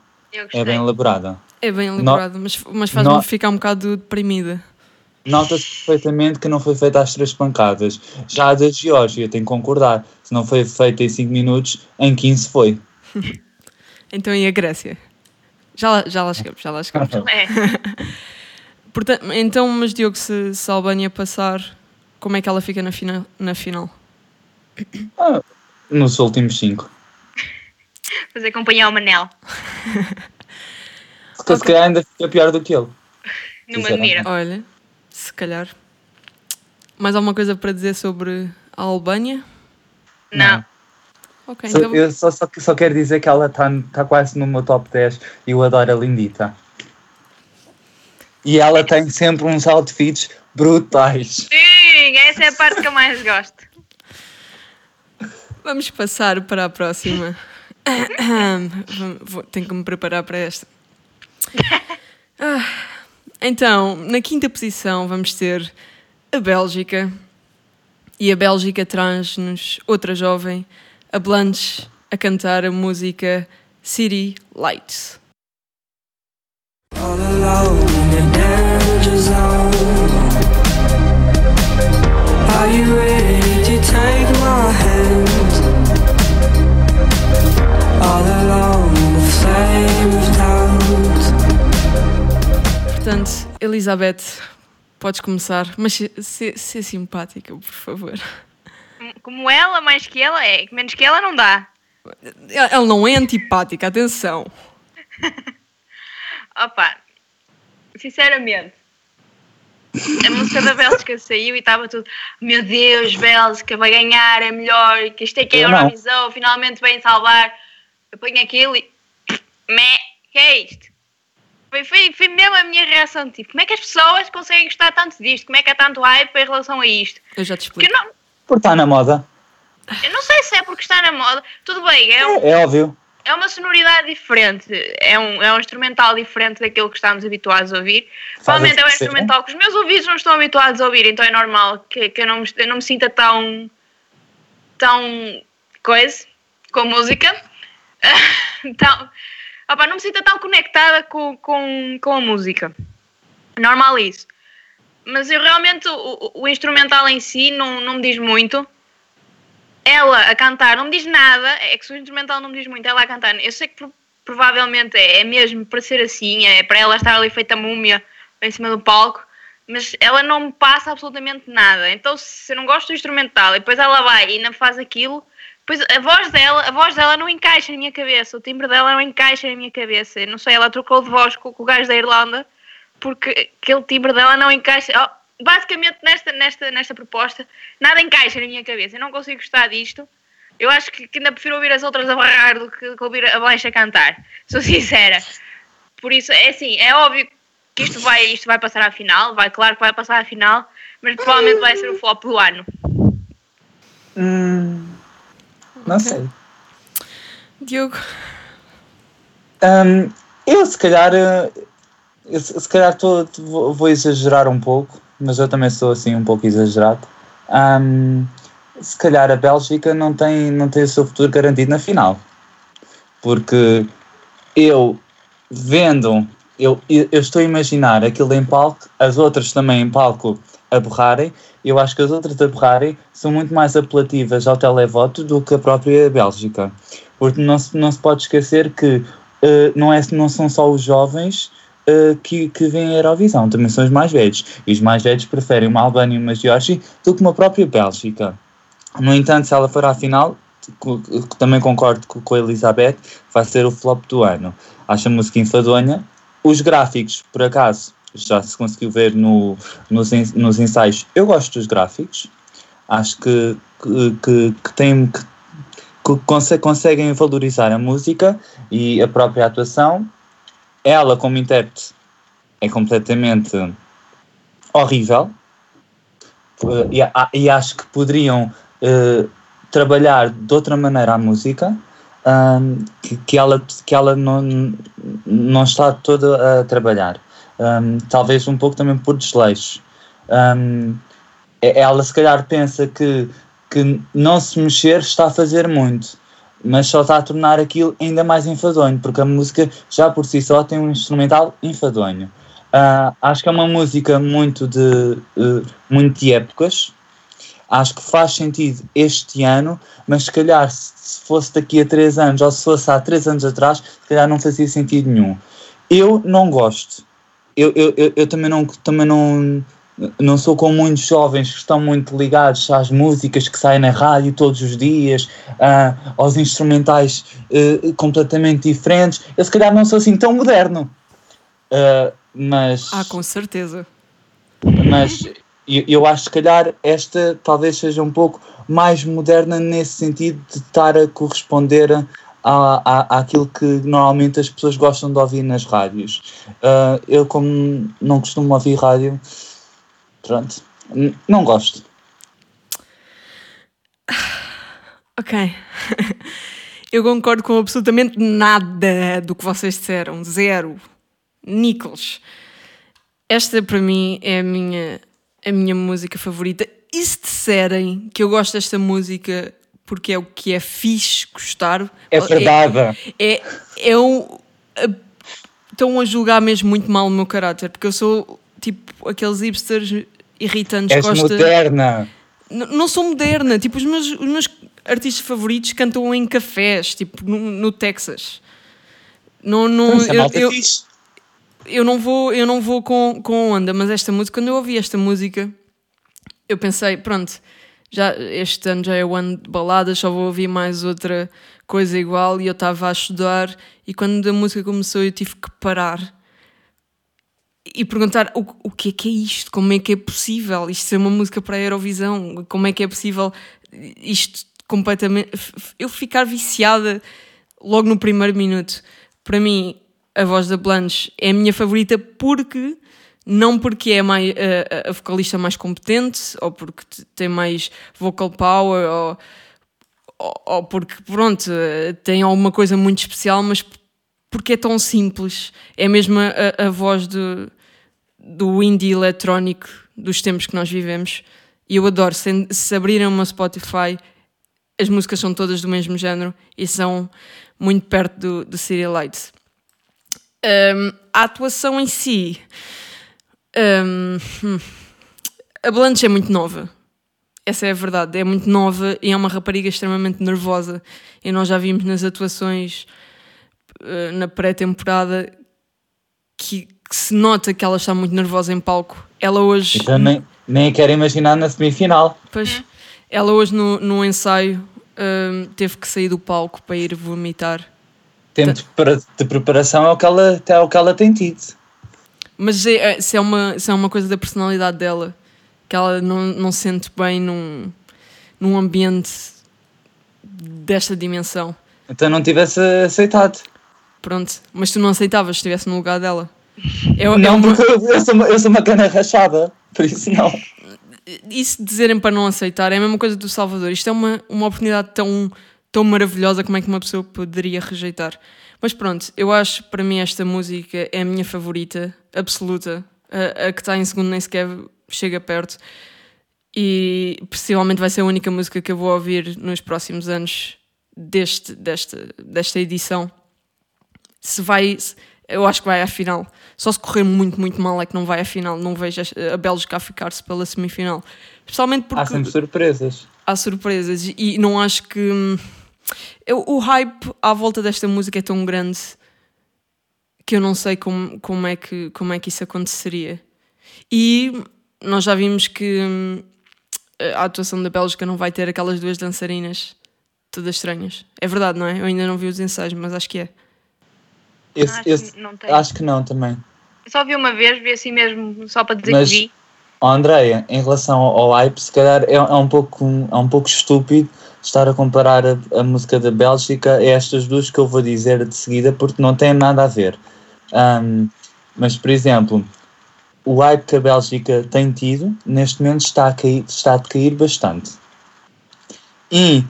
[SPEAKER 3] É bem elaborada.
[SPEAKER 1] É bem elaborado, mas, mas faz-me
[SPEAKER 3] No-
[SPEAKER 1] ficar um bocado deprimida.
[SPEAKER 3] Nota-se perfeitamente que não foi feita às três pancadas. Já a da Geórgia, tem que concordar. Se não foi feita em 5 minutos, em 15 foi.
[SPEAKER 1] Então e a Grécia? Já lá, já lá chegamos, já lá chegamos.
[SPEAKER 4] É.
[SPEAKER 1] Portanto, então, mas Diogo, se, se a Albânia passar, como é que ela fica na, fina, na final?
[SPEAKER 3] Nos últimos 5.
[SPEAKER 4] Fazer companhia ao Manel.
[SPEAKER 3] Se calhar ainda fica pior do que ele.
[SPEAKER 4] Numa
[SPEAKER 3] Sinceramente.
[SPEAKER 4] mira.
[SPEAKER 1] Olha, se calhar. Mais alguma coisa para dizer sobre a Albânia?
[SPEAKER 4] Não.
[SPEAKER 1] Ok,
[SPEAKER 3] Só-
[SPEAKER 1] então
[SPEAKER 3] eu só, só, só quero dizer que ela está tá quase no meu top 10 e eu adoro a Lindita. E ela tem sempre uns outfits brutais.
[SPEAKER 4] Sim, essa é a parte que eu mais gosto.
[SPEAKER 1] vamos passar para a próxima. Tenho que me preparar para esta. Ah, Então, na quinta posição vamos ter a Bélgica. E a Bélgica traz-nos outra jovem, a Blanche, a cantar a música City Lights.
[SPEAKER 2] All alone in danger zone. Are you ready to take my hand?
[SPEAKER 1] Portanto, Elizabeth, podes começar, mas se- se- ser simpática, por favor.
[SPEAKER 4] Como ela, mais que ela, é. Menos que ela não dá.
[SPEAKER 1] Ela não é antipática, atenção.
[SPEAKER 4] Opa, sinceramente, a música da Bélgica saiu e estava tudo, meu Deus, Bélgica vai ganhar, é melhor, que isto é que é. Eurovisão, finalmente vem salvar. Eu ponho aquilo e. Mé, que é isto? Foi, foi, foi mesmo a minha reação, tipo, como é que as pessoas conseguem gostar tanto disto? Como é que há tanto hype em relação a isto?
[SPEAKER 1] Eu já te
[SPEAKER 4] Porque
[SPEAKER 1] explico.
[SPEAKER 4] não,
[SPEAKER 3] Por estar na moda.
[SPEAKER 4] eu não sei se é porque está na moda. Tudo bem, é um,
[SPEAKER 3] É, é óbvio.
[SPEAKER 4] é uma sonoridade diferente, é um, é um instrumental diferente daquilo que estamos habituados a ouvir. Provavelmente é um instrumental que os meus ouvidos não estão habituados a ouvir, então é normal que, que eu, não me, eu não me sinta tão. tão. coisa com a música. tão, opa, não me sinta tão conectada com, com, com a música. Normal isso. Mas eu realmente, o, o- instrumental em si não, não me diz muito ela a cantar não me diz nada, é que se o instrumental não me diz muito, ela a cantar, eu sei que pro- provavelmente é, é mesmo para ser assim, é para ela estar ali feita múmia em cima do palco, mas ela não me passa absolutamente nada. Então, se eu não gosto do instrumental e depois ela vai e não faz aquilo, depois a voz dela, a voz dela não encaixa na minha cabeça, o timbre dela não encaixa na minha cabeça. Eu não sei, ela trocou de voz com, o gajo da Irlanda porque aquele timbre dela não encaixa. Oh, basicamente, nesta, nesta, nesta proposta, nada encaixa na minha cabeça. Eu não consigo gostar disto. Eu acho que, que ainda prefiro ouvir as outras a barrar do que, que ouvir a Blanche a cantar. Sou sincera. Por isso, é assim, é óbvio que isto vai, isto vai passar à final, vai, claro que vai passar à final, mas provavelmente vai ser o flop do ano.
[SPEAKER 3] Hum, não sei.
[SPEAKER 1] Diogo,
[SPEAKER 3] Hum, eu se calhar. eh, eu se calhar tô, vou, vou exagerar um pouco, mas eu também sou assim um pouco exagerado. Hum, se calhar a Bélgica não tem, não tem o seu futuro garantido na final. Porque eu vendo, eu, eu estou a imaginar aquilo em palco, as outras também em palco a borrarem, eu acho que as outras a borrarem são muito mais apelativas ao televoto do que a própria Bélgica. Porque não se, não se pode esquecer que eh, não, é, não são só os jovens eh, que, que vêm a Eurovisão, também são os mais velhos. E os mais velhos preferem uma Albânia e uma Geórgia do que uma própria Bélgica. No entanto, se ela for à final, também concordo co- com a Elizabeth, vai ser o flop do ano. Acho a música enfadonha. Os gráficos, por acaso, já se conseguiu ver no, nos, nos ensaios. Eu gosto dos gráficos. Acho que, que, que, que têm que, que conse- conseguem valorizar a música e a própria atuação. Ela, como intérprete, é completamente horrível. E, e acho que poderiam eh, trabalhar de outra maneira a música, ahm, que, que ela, que ela não, não está toda a trabalhar. Ahm, talvez um pouco também por desleixo. E- ela se calhar pensa que, que não se mexer está a fazer muito, mas só está a tornar aquilo ainda mais enfadonho, porque a música já por si só tem um instrumental enfadonho. Ah, acho que é uma música muito de, eh, muito de épocas. Acho que faz sentido este ano, mas se calhar se se fosse daqui a três anos ou se fosse há três anos atrás, se calhar não fazia sentido nenhum. Eu não gosto. Eu, eu, eu, eu também, não, também não, não sou como muitos jovens que estão muito ligados às músicas que saem na rádio todos os dias, ah, aos instrumentais eh, completamente diferentes. Eu se calhar não sou assim tão moderno. Ah, mas
[SPEAKER 1] ah, com certeza.
[SPEAKER 3] mas E eu acho que, se calhar, esta talvez seja um pouco mais moderna nesse sentido de estar a corresponder a, a, àquilo que normalmente as pessoas gostam de ouvir nas rádios. Ah, eu, como não costumo ouvir rádio, pronto, não gosto.
[SPEAKER 1] Ok. Eu concordo com absolutamente nada do que vocês disseram. Zero. Nichols. Esta para mim é a minha, a minha música favorita. E se disserem que eu gosto desta música porque é o que é fixe gostar.
[SPEAKER 3] É verdade.
[SPEAKER 1] É, é um. a- Estão a julgar mesmo muito mal o meu caráter, porque eu sou tipo aqueles hipsters irritantes
[SPEAKER 3] És
[SPEAKER 1] gostam.
[SPEAKER 3] moderna.
[SPEAKER 1] N- não sou moderna, tipo, os meus, os meus artistas favoritos cantam em cafés, tipo, no, no Texas. Não, não,
[SPEAKER 3] Isso é
[SPEAKER 1] eu, eu,
[SPEAKER 3] fixe.
[SPEAKER 1] eu não vou, eu não vou com, com onda, mas esta música, quando eu ouvi esta música, eu pensei, pronto, já, este ano já é o ano de baladas, só vou ouvir mais outra coisa igual e eu estava a estudar e quando a música começou eu tive que parar e perguntar o, o que é que é isto? Como é que é possível isto ser uma música para a Eurovisão? Como é que é possível isto completamente. Eu ficar viciada logo no primeiro minuto. Para mim, a voz da Blanche é a minha favorita porque. Não porque é mais, a, a- a vocalista mais competente ou porque tem mais vocal power ou, ou, ou porque, pronto, eh, tem alguma coisa muito especial, mas porque é tão simples. É mesmo a, a voz do, do indie eletrónico dos tempos que nós vivemos. E eu adoro. Se, se abrirem uma Spotify, as músicas são todas do mesmo género e são muito perto do, do City Lights. Um, a atuação em si. Um, hum, a Blanche é muito nova. Essa é a verdade. É muito nova e é uma rapariga extremamente nervosa. E nós já vimos nas atuações eh, na pré-temporada que, que se nota que ela está muito nervosa em palco. Ela hoje,
[SPEAKER 3] Então nem, nem a quero imaginar na semifinal.
[SPEAKER 1] pois, ela hoje no, no ensaio hum, teve que sair do palco para ir vomitar.
[SPEAKER 3] Tempo de preparação é o que ela, é o que ela tem tido.
[SPEAKER 1] Mas é, é- se, é uma, se é uma coisa da personalidade dela, que ela não, não se sente bem num, num ambiente desta dimensão.
[SPEAKER 3] Então não tivesse aceitado.
[SPEAKER 1] Pronto, mas tu não aceitavas se estivesse no lugar dela. É
[SPEAKER 3] não,
[SPEAKER 1] uma-
[SPEAKER 3] porque eu, eu sou uma, eu sou uma cana rachada. Por isso não.
[SPEAKER 1] isso dizerem para não aceitar é a mesma coisa do Salvador. Isto é uma, uma oportunidade tão, tão maravilhosa como é que uma pessoa poderia rejeitar. Mas pronto, eu acho para mim esta música é a minha favorita, absoluta. A, a que está em segundo nem sequer chega perto. E possivelmente vai ser a única música que eu vou ouvir nos próximos anos deste, desta, desta edição. Se vai, eu acho que vai à final. Só se correr muito, muito mal é que não vai à final. Não vejo a- a Bélgica a ficar-se pela semifinal. Especialmente porque
[SPEAKER 3] Há sempre surpresas.
[SPEAKER 1] há surpresas e não acho que hum, eu- o hype à volta desta música é tão grande que eu não sei como, como, é, que, como é que isso aconteceria. E nós já vimos que hum, a atuação da Bélgica não vai ter aquelas duas dançarinas todas estranhas. É verdade, não é? Eu ainda não vi os ensaios, mas acho que é.
[SPEAKER 3] Esse-
[SPEAKER 4] Acho
[SPEAKER 3] esse-
[SPEAKER 4] que
[SPEAKER 3] acho que não também.
[SPEAKER 4] Só vi uma vez, vi assim mesmo, só para dizer
[SPEAKER 3] Mas-
[SPEAKER 4] que vi.
[SPEAKER 3] Ó, Andreia, em relação ao, ao hype, se calhar é, é um pouco, é um pouco estúpido estar a comparar a, a música da Bélgica a estas duas que eu vou dizer de seguida, porque não tem nada a ver. Ahm, mas, por exemplo, o hype que a Bélgica tem tido, neste momento está a, cair, está a decair bastante. E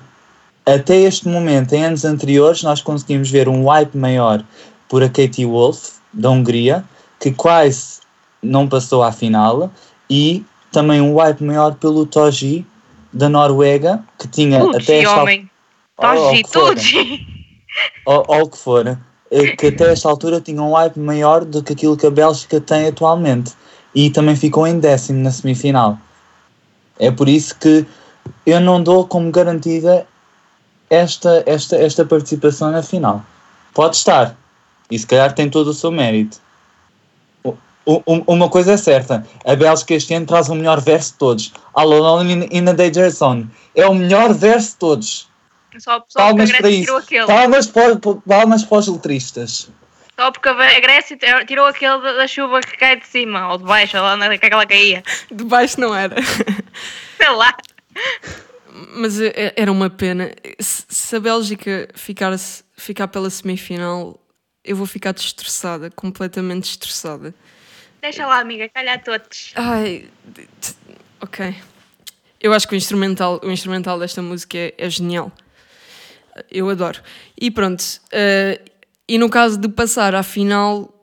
[SPEAKER 3] até este momento, em anos anteriores, nós conseguimos ver um hype maior por a Katie Wolf, da Hungria, que quase não passou à final, e também um hype maior pelo Toji, da Noruega, que tinha até esta
[SPEAKER 4] homem.
[SPEAKER 3] Oh, ou, ou o que for, eh, que até esta altura tinha um hype maior do que aquilo que a Bélgica tem atualmente. E também ficou em décimo na semifinal. É por isso que eu não dou como garantida esta, esta, esta participação na final. Pode estar. E se calhar tem todo o seu mérito. Uma coisa é certa, a Bélgica este ano traz o melhor verso de todos. All Alone in, in a Danger Zone. É o melhor verso de todos.
[SPEAKER 4] Só, só
[SPEAKER 3] Palmas para
[SPEAKER 4] Grécia
[SPEAKER 3] isso.
[SPEAKER 4] tirou aquele.
[SPEAKER 3] Palmas para, palmas para os letristas.
[SPEAKER 4] Só porque a Grécia tirou aquele da chuva que cai de cima, ou de baixo, ou lá onde é que ela caía.
[SPEAKER 1] De baixo não era.
[SPEAKER 4] Sei lá.
[SPEAKER 1] Mas eh, era uma pena. Se, se a Bélgica ficar, ficar pela semifinal, eu vou ficar destroçada, completamente destroçada.
[SPEAKER 4] Deixa lá, amiga, calhar todos.
[SPEAKER 1] Ai, ok. Eu acho que o instrumental, o instrumental desta música é, é genial. Eu adoro. E pronto. eh, e no caso de passar à final,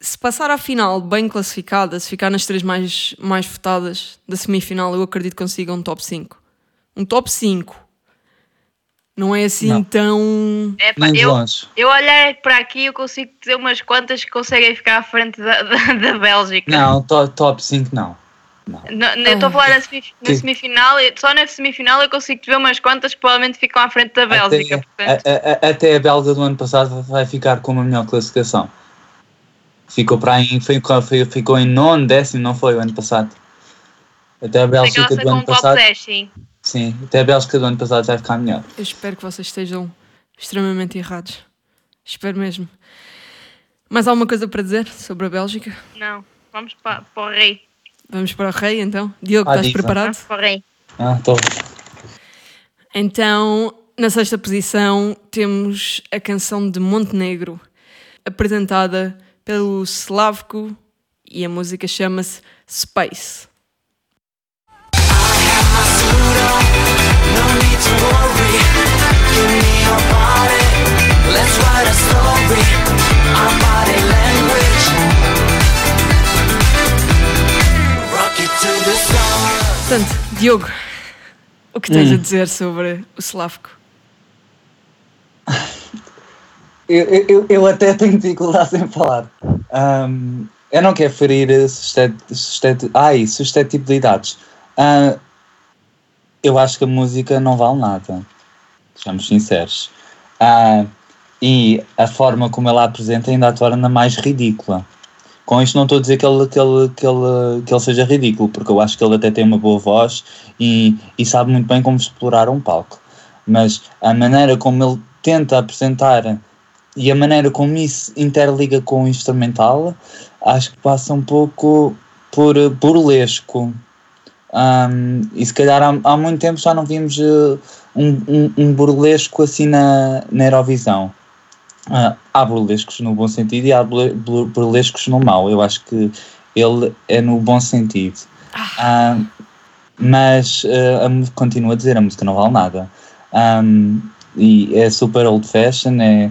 [SPEAKER 1] se passar à final bem classificada, se ficar nas três mais, mais votadas da semifinal, eu acredito que consiga um top 5. Um top 5. Não é assim
[SPEAKER 3] Não.
[SPEAKER 1] tão.
[SPEAKER 4] É, pá, eu, eu olhar para aqui eu consigo dizer umas quantas que conseguem ficar à frente da, da, da Bélgica.
[SPEAKER 3] Não, to- top 5 não. Não.
[SPEAKER 4] Não, não, eu estou a falar na, semif- na
[SPEAKER 3] Que-
[SPEAKER 4] semifinal, só na semifinal eu consigo ver umas quantas que provavelmente ficam à frente da Bélgica.
[SPEAKER 3] Até,
[SPEAKER 4] portanto.
[SPEAKER 3] a- a- até a belga do ano passado vai ficar com uma melhor classificação. Ficou para aí, ficou, foi- ficou em nono, décimo, não foi o ano passado. Até a Bélgica do ano
[SPEAKER 4] um top
[SPEAKER 3] passado.
[SPEAKER 4] 10, sim.
[SPEAKER 3] Sim, até a Bélgica do ano passado vai ficar melhor.
[SPEAKER 1] Eu espero que vocês estejam extremamente errados. Espero mesmo. Mais alguma coisa para dizer sobre a Bélgica?
[SPEAKER 4] Não, vamos para, para o rei.
[SPEAKER 1] Vamos para o rei então. Diogo,
[SPEAKER 3] Ah,
[SPEAKER 1] estás
[SPEAKER 3] diva.
[SPEAKER 1] preparado?
[SPEAKER 4] Vamos para o rei.
[SPEAKER 3] Ah, estou.
[SPEAKER 1] Então, na sexta posição, temos a canção de Montenegro, apresentada pelo Slavko, e a música chama-se Space. Diogo, o que tens a dizer sobre o Slavko?
[SPEAKER 3] Eu, eu, eu até tenho dificuldade em falar. Ahm, eu não quero ferir sustet, sustet, ai, suscetibilidades. Ah, eu acho que a música não vale nada. Sejamos sinceros. Ah, e a forma como ela a apresenta ainda a torna mais ridícula. Com isto não estou a dizer que ele, que, ele, que, ele, que ele seja ridículo, porque eu acho que ele até tem uma boa voz e, e sabe muito bem como explorar um palco. Mas a maneira como ele tenta apresentar e a maneira como isso interliga com o instrumental, acho que passa um pouco por burlesco. Ahm, e se calhar há, há muito tempo já não vimos eh, um, um, um burlesco assim na, na Eurovisão. Ah, há burlescos no bom sentido e há burle- bur- burlescos no mau. Eu acho que ele é no bom sentido. Ah, mas eh, a mu- continuo a dizer, a música não vale nada. Ahm, e é super old fashion, é,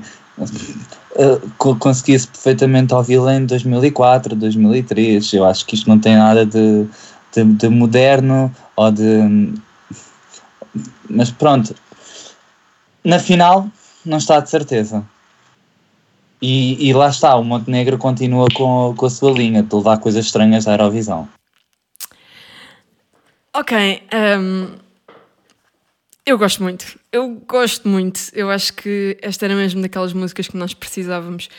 [SPEAKER 3] co- conseguia-se perfeitamente ouvi-la em 2004, 2003. Eu acho que isto não tem nada de, de, de moderno ou de. Mas pronto, na final não está de certeza. E, e lá está, o Montenegro continua com, com a sua linha de levar coisas estranhas da Eurovisão.
[SPEAKER 1] Ok, hum, eu gosto muito. Eu gosto muito. Eu acho que esta era mesmo daquelas músicas que nós precisávamos.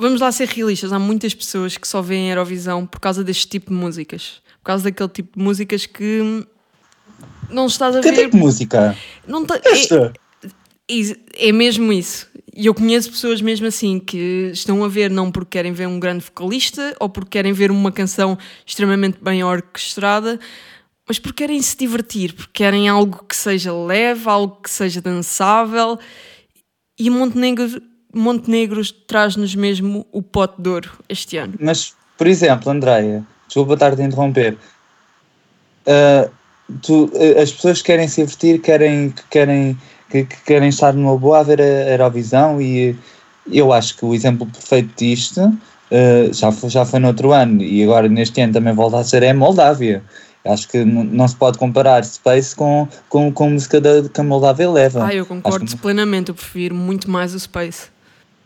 [SPEAKER 1] Vamos lá ser realistas. Há muitas pessoas que só veem a Eurovisão por causa deste tipo de músicas. Por causa daquele tipo de músicas que não estás a
[SPEAKER 3] Que
[SPEAKER 1] ver.
[SPEAKER 3] tipo de música?
[SPEAKER 1] Não tá- é,
[SPEAKER 3] Esta?
[SPEAKER 1] é mesmo isso. E eu conheço pessoas mesmo assim que estão a ver não porque querem ver um grande vocalista ou porque querem ver uma canção extremamente bem orquestrada, mas porque querem se divertir, porque querem algo que seja leve, algo que seja dançável. E Montenegro, Montenegro traz-nos mesmo o pote de ouro este ano.
[SPEAKER 3] Mas, por exemplo, Andreia, desculpa estar-te a interromper. Ah, tu, ah, as pessoas querem se divertir, querem, que querem, que, que querem estar numa boa a ver a Eurovisão e eu acho que o exemplo perfeito disto ah, já, foi, já foi no outro ano e agora neste ano também volta a ser é a Moldávia. Acho que não se pode comparar Space com, com, com a música da, que a Moldávia leva.
[SPEAKER 1] Ah, eu concordo
[SPEAKER 3] que-
[SPEAKER 1] plenamente, eu prefiro muito mais o Space.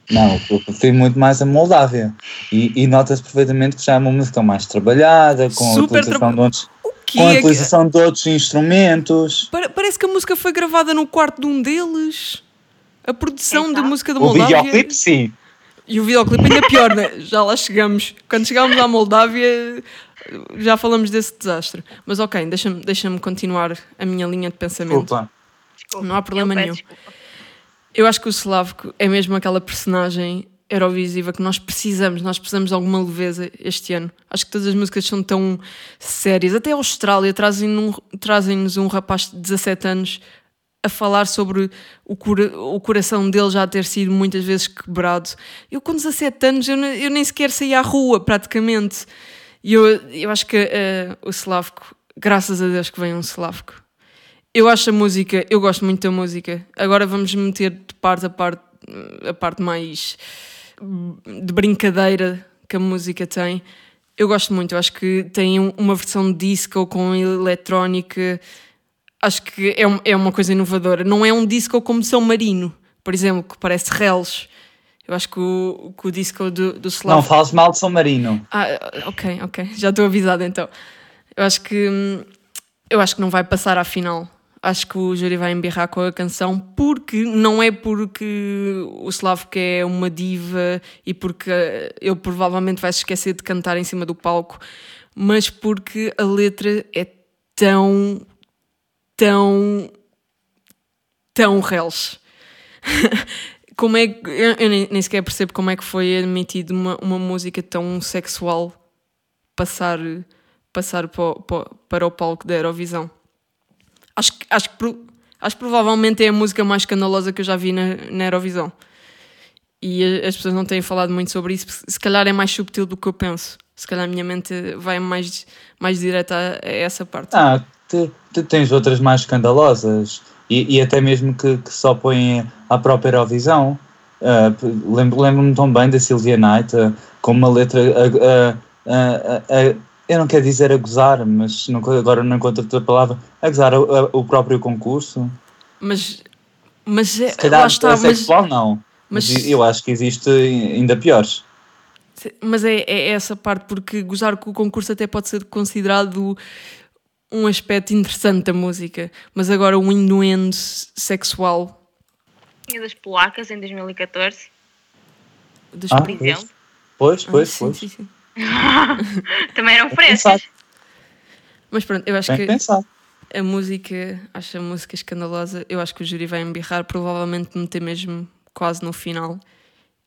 [SPEAKER 3] Não, eu prefiro muito mais a Moldávia. E, e nota-se perfeitamente que já é uma música mais trabalhada, com a
[SPEAKER 1] Super
[SPEAKER 3] utilização,
[SPEAKER 1] traba-
[SPEAKER 3] de outros,
[SPEAKER 1] O
[SPEAKER 3] com a utilização de outros instrumentos.
[SPEAKER 1] Pare- Parece que a música foi gravada no quarto de um deles. A produção da música da
[SPEAKER 3] O
[SPEAKER 1] Moldávia.
[SPEAKER 3] videoclipe, sim.
[SPEAKER 1] E o videoclipe ainda pior, né? Já lá chegamos. Quando chegámos à Moldávia, já falamos desse desastre. Mas ok, deixa-me deixa continuar a minha linha de pensamento.
[SPEAKER 3] Desculpa.
[SPEAKER 4] Desculpa,
[SPEAKER 1] Não há problema
[SPEAKER 4] eu
[SPEAKER 1] nenhum.
[SPEAKER 4] desculpa.
[SPEAKER 1] Eu acho que o Slavko é mesmo aquela personagem Eurovisiva que nós precisamos, nós precisamos de alguma leveza este ano. Acho que todas as músicas são tão sérias. Até a Austrália trazem-nos um, trazem um rapaz de 17 anos a falar sobre o, cora- o coração dele já ter sido muitas vezes quebrado. Eu com 17 anos eu, eu nem sequer saía à rua praticamente. E eu, eu acho que eh, o Slavko, graças a Deus que vem um Slavko. Eu acho a música, eu gosto muito da música. Agora vamos meter de parte a parte, a parte mais de brincadeira que a música tem. Eu gosto muito, eu acho que tem um- uma versão de disco com eletrónica. Acho que é, um- é uma coisa inovadora. Não é um disco como São Marino, por exemplo, que parece reles. Eu acho que o, que o disco do, do
[SPEAKER 3] Não
[SPEAKER 1] Slav
[SPEAKER 3] fales mal de São Marino.
[SPEAKER 1] ah, ok, ok. Já estou avisada então. Eu acho que hum, eu acho que não vai passar à final. Acho que o júri vai embirrar com a canção porque não é porque o Slavko é uma diva e porque eh, ele provavelmente vai se esquecer de cantar em cima do palco, mas porque a letra é tão, tão, tão reles. como é que. Eu, eu nem, nem sequer percebo como é que foi admitido uma, uma música tão sexual passar, passar para, para o palco da Eurovisão. Acho, acho, acho que provavelmente é a música mais escandalosa que eu já vi na, na Eurovisão. E as pessoas não têm falado muito sobre isso. Se calhar é mais subtil do que eu penso. Se calhar a minha mente vai mais, mais direta a, a essa parte.
[SPEAKER 3] Ah, tu, tens outras mais escandalosas e, e até mesmo que, que só põem à própria Eurovisão. Lembro- Lembro-me tão bem da Sylvia Knight ah, com uma letra. ah, eu não quero dizer a gozar, mas não, agora não encontro outra palavra. A gozar o, a- o próprio concurso.
[SPEAKER 1] Mas, mas é,
[SPEAKER 3] Se calhar
[SPEAKER 1] lá está.
[SPEAKER 3] a
[SPEAKER 1] Mas,
[SPEAKER 3] sexual não.
[SPEAKER 1] mas-
[SPEAKER 3] Mas eu acho que existe ainda piores.
[SPEAKER 1] Mas é, é essa parte, porque gozar com o concurso até pode ser considerado um aspecto interessante da música, mas agora um inuendo sexual
[SPEAKER 4] E das polacas em 2014,
[SPEAKER 1] dos
[SPEAKER 3] Ah,
[SPEAKER 4] por exemplo.
[SPEAKER 3] Pois,
[SPEAKER 1] Ah,
[SPEAKER 3] pois,
[SPEAKER 1] sim,
[SPEAKER 3] pois.
[SPEAKER 1] sim, sim.
[SPEAKER 4] Também eram
[SPEAKER 3] Bem
[SPEAKER 4] frescas.
[SPEAKER 1] Mas pronto, eu acho
[SPEAKER 3] bem
[SPEAKER 1] que
[SPEAKER 3] pensado.
[SPEAKER 1] a música, acho a música escandalosa. Eu acho que o júri vai embirrar, provavelmente meter mesmo quase no final.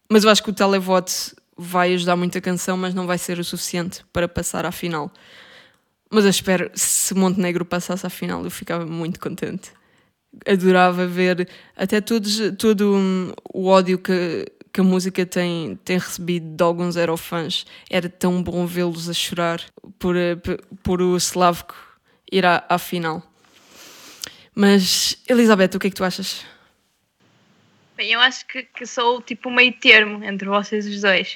[SPEAKER 1] Mas eu acho que o televote vai ajudar muito a canção, mas não vai ser o suficiente para passar à final. Mas eu espero, se Montenegro passasse à final, eu ficava muito contente. Adorava ver até todos, todo hum, o ódio que, que a música tem, tem recebido de alguns eurofãs. Era tão bom vê-los a chorar por, eh, por o Slavko ir à, à final. Mas, Elizabeth, o que é que tu achas?
[SPEAKER 4] Bem, eu acho que, que sou tipo meio termo entre vocês os dois.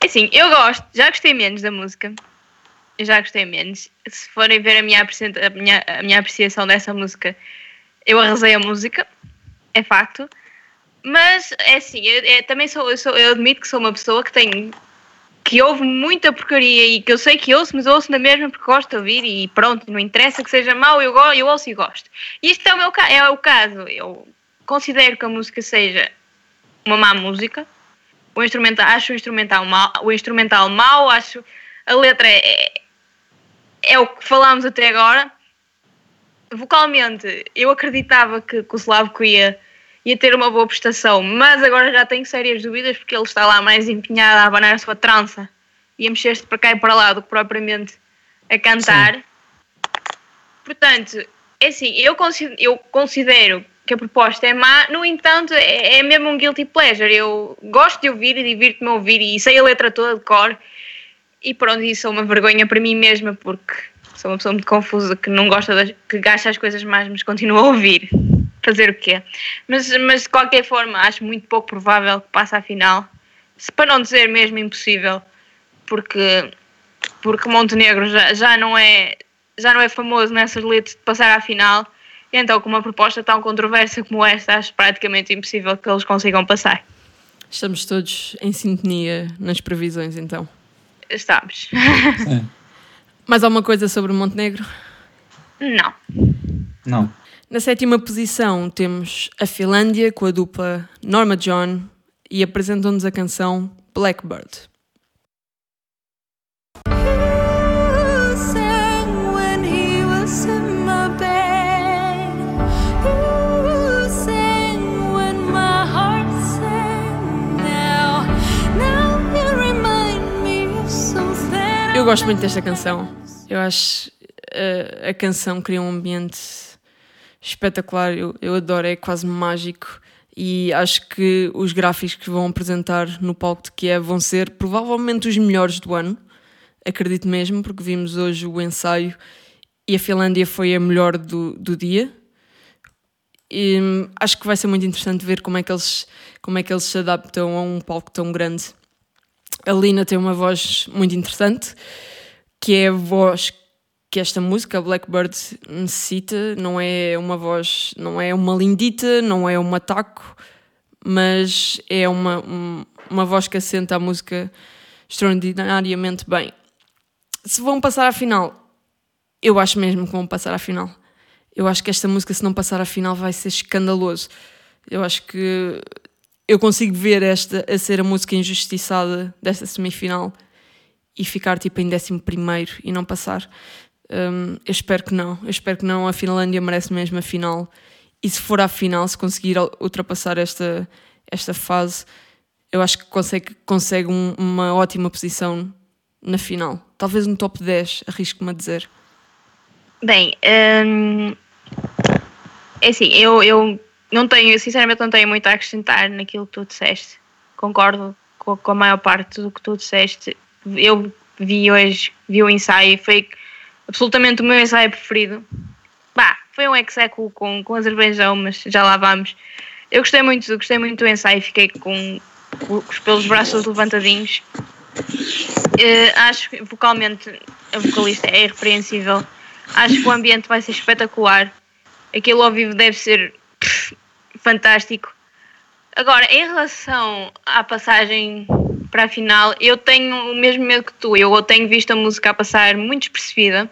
[SPEAKER 4] É Assim, eu gosto, já gostei menos da música. Eu já gostei menos. Se forem ver a minha, a minha, a minha apreciação dessa música, eu arrasei a música, é facto. Mas é assim, eu, eu também sou, eu, sou, eu admito que sou uma pessoa que tem que ouve muita porcaria e que eu sei que ouço, mas ouço na mesma porque gosto de ouvir e pronto, não interessa que seja mau, eu, eu ouço e gosto. E isto é o, meu, é o caso. Eu considero que a música seja uma má música. O instrumental, acho o instrumental mau, o instrumental mau, acho a letra é, é o que falámos até agora. Vocalmente, eu acreditava que, que o Slavko ia, ia ter uma boa prestação, mas agora já tenho sérias dúvidas porque ele está lá mais empenhado a abanar a sua trança e a mexer-se para cá e para lá do que propriamente a cantar. Portanto, é assim, eu considero, eu considero que a proposta é má, no entanto, é, é mesmo um guilty pleasure. Eu gosto de ouvir e divirto-me a ouvir e sei a letra toda de cor. E pronto, isso é uma vergonha para mim mesma, porque sou uma pessoa muito confusa que não gosta das, que gasta as coisas mais, mas continua a ouvir. Fazer o quê? Mas, mas de qualquer forma, acho muito pouco provável que passe à final. Se para não dizer mesmo impossível, porque, porque Montenegro já, já, não é, já não é famoso nessas letras de passar à final. E então, com uma proposta tão controversa como esta, acho praticamente impossível que eles consigam passar.
[SPEAKER 1] Estamos todos em sintonia nas previsões, então.
[SPEAKER 4] Estamos.
[SPEAKER 3] Sim.
[SPEAKER 1] Mais alguma coisa sobre Montenegro?
[SPEAKER 4] Não.
[SPEAKER 3] Não.
[SPEAKER 1] Na sétima posição temos a Finlândia com a dupla Norma John e apresentam-nos a canção Blackbird.
[SPEAKER 2] Eu
[SPEAKER 1] gosto muito desta canção. Eu acho uh, a canção cria um ambiente espetacular. Eu, eu adoro, é quase mágico. E acho que os gráficos que vão apresentar no palco de Kiev vão ser provavelmente os melhores do ano. Acredito mesmo, porque vimos hoje o ensaio e a Finlândia foi a melhor do, do dia. E, hum, acho que vai ser muito interessante ver como é, que eles, como é que eles se adaptam a um palco tão grande. A Lina tem uma voz muito interessante, que é a voz que esta música, Blackbird, necessita. Não é uma voz, não é uma lindita, não é um ataco, mas é uma, um- uma voz que assenta a música extraordinariamente bem. Se vão passar à final, eu acho mesmo que vão passar à final. Eu acho que esta música, se não passar à final, vai ser escandaloso. Eu acho que eu consigo ver esta a ser a música injustiçada desta semifinal e ficar tipo em décimo primeiro e não passar. Hum, eu espero que não. Eu espero que não. A Finlândia merece mesmo a final. E se for à final, se conseguir ultrapassar esta, esta fase, eu acho que consegue, consegue um- uma ótima posição na final. Talvez no top 10, arrisco-me a dizer.
[SPEAKER 4] Bem, hum, é assim, eu, eu não tenho, sinceramente não tenho muito a acrescentar naquilo que tu disseste. Concordo com, com a maior parte do que tu disseste. Eu vi hoje, vi o ensaio e foi absolutamente o meu ensaio preferido. Bah, foi um execo com, com Azerbaijão, mas já lá vamos. Eu gostei muito, gostei muito do ensaio, fiquei com, com os pelos braços levantadinhos. Eh, acho que vocalmente a vocalista é irrepreensível. Acho que o ambiente vai ser espetacular. Aquilo ao vivo deve ser pff, fantástico. Agora, em relação à passagem para a final, eu tenho o mesmo medo que tu. Eu tenho visto a música a passar muito despercebida.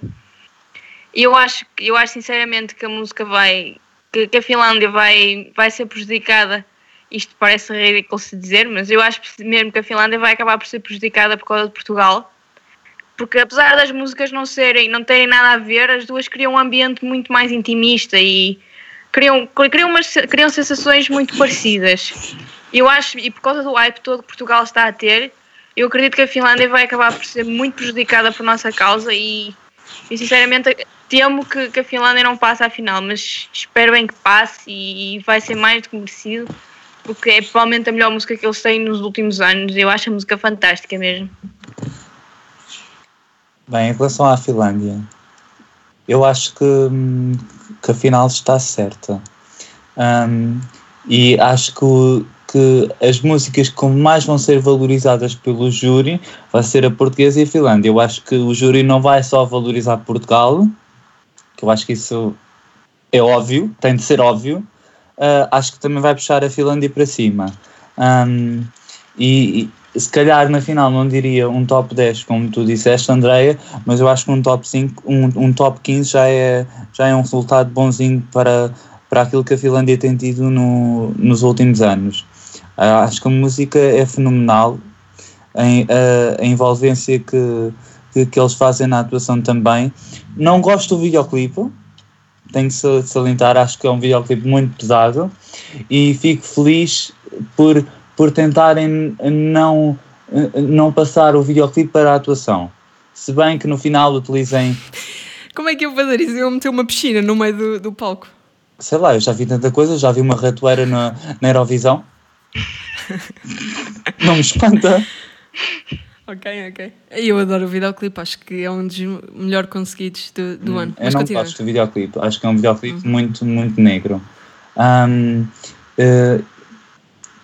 [SPEAKER 4] Eu acho, eu acho sinceramente que a música vai. que, que a Finlândia vai, vai ser prejudicada. Isto parece ridículo se dizer, mas eu acho mesmo que a Finlândia vai acabar por ser prejudicada por causa de Portugal porque apesar das músicas não serem, não terem nada a ver, as duas criam um ambiente muito mais intimista e criam, criam, umas, criam sensações muito parecidas. Eu acho, e por causa do hype todo que Portugal está a ter, eu acredito que a Finlândia vai acabar por ser muito prejudicada por nossa causa e, e sinceramente temo que, que a Finlândia não passe à final, mas espero bem que passe e, vai ser mais do que merecido, porque é provavelmente a melhor música que eles têm nos últimos anos. Eu acho a música fantástica mesmo.
[SPEAKER 3] Bem, em relação à Finlândia, eu acho que, que a final está certa. Hum, e acho que, que as músicas que mais vão ser valorizadas pelo júri vai ser a portuguesa e a Finlândia. Eu acho que o júri não vai só valorizar Portugal, que eu acho que isso é óbvio, tem de ser óbvio. Ah, acho que também vai puxar a Finlândia para cima. Hum, e, e se calhar na final não diria um top 10, como tu disseste, Andreia, mas eu acho que um top 5, um, um top 15 já é, já é um resultado bonzinho para, para aquilo que a Finlândia tem tido no, nos últimos anos. Ah, acho que a música é fenomenal, em, a, a envolvência que, que, que eles fazem na atuação também. Não gosto do videoclipe, tenho que sa- salientar, acho que é um videoclipe muito pesado e fico feliz por, por tentarem não, não passar o videoclipe para a atuação. Se bem que no final utilizem,
[SPEAKER 1] Como é que eu vou fazer isso? Eu meter uma piscina no meio do, do palco.
[SPEAKER 3] sei lá, eu já vi tanta coisa, já vi uma ratoeira na, na Eurovisão. Não me espanta.
[SPEAKER 1] Ok, ok. Eu adoro o videoclipe, acho que é um dos melhor conseguidos do, do ano.
[SPEAKER 3] Hum, Eu
[SPEAKER 1] Mas
[SPEAKER 3] não
[SPEAKER 1] continua.
[SPEAKER 3] gosto do videoclipe, acho que é um videoclipe muito, muito negro. Ahm, eh,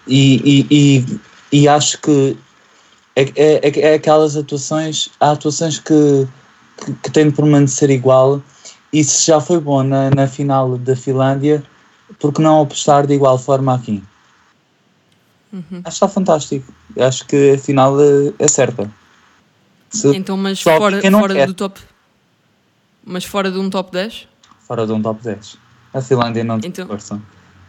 [SPEAKER 3] e, e, e, e acho que é, é, é- é aquelas atuações, há atuações que, que, que têm de permanecer igual e se já foi bom na, na final da Finlândia, porque não apostar de igual forma aqui?
[SPEAKER 1] Uhum.
[SPEAKER 3] Acho que está fantástico. Acho que a final é, é certa. Se-
[SPEAKER 1] Então, mas
[SPEAKER 3] Só
[SPEAKER 1] fora,
[SPEAKER 3] quem não
[SPEAKER 1] fora
[SPEAKER 3] quer.
[SPEAKER 1] do top. Mas fora de um top 10?
[SPEAKER 3] fora de um top 10. A Finlândia não tem
[SPEAKER 1] Então-
[SPEAKER 3] força.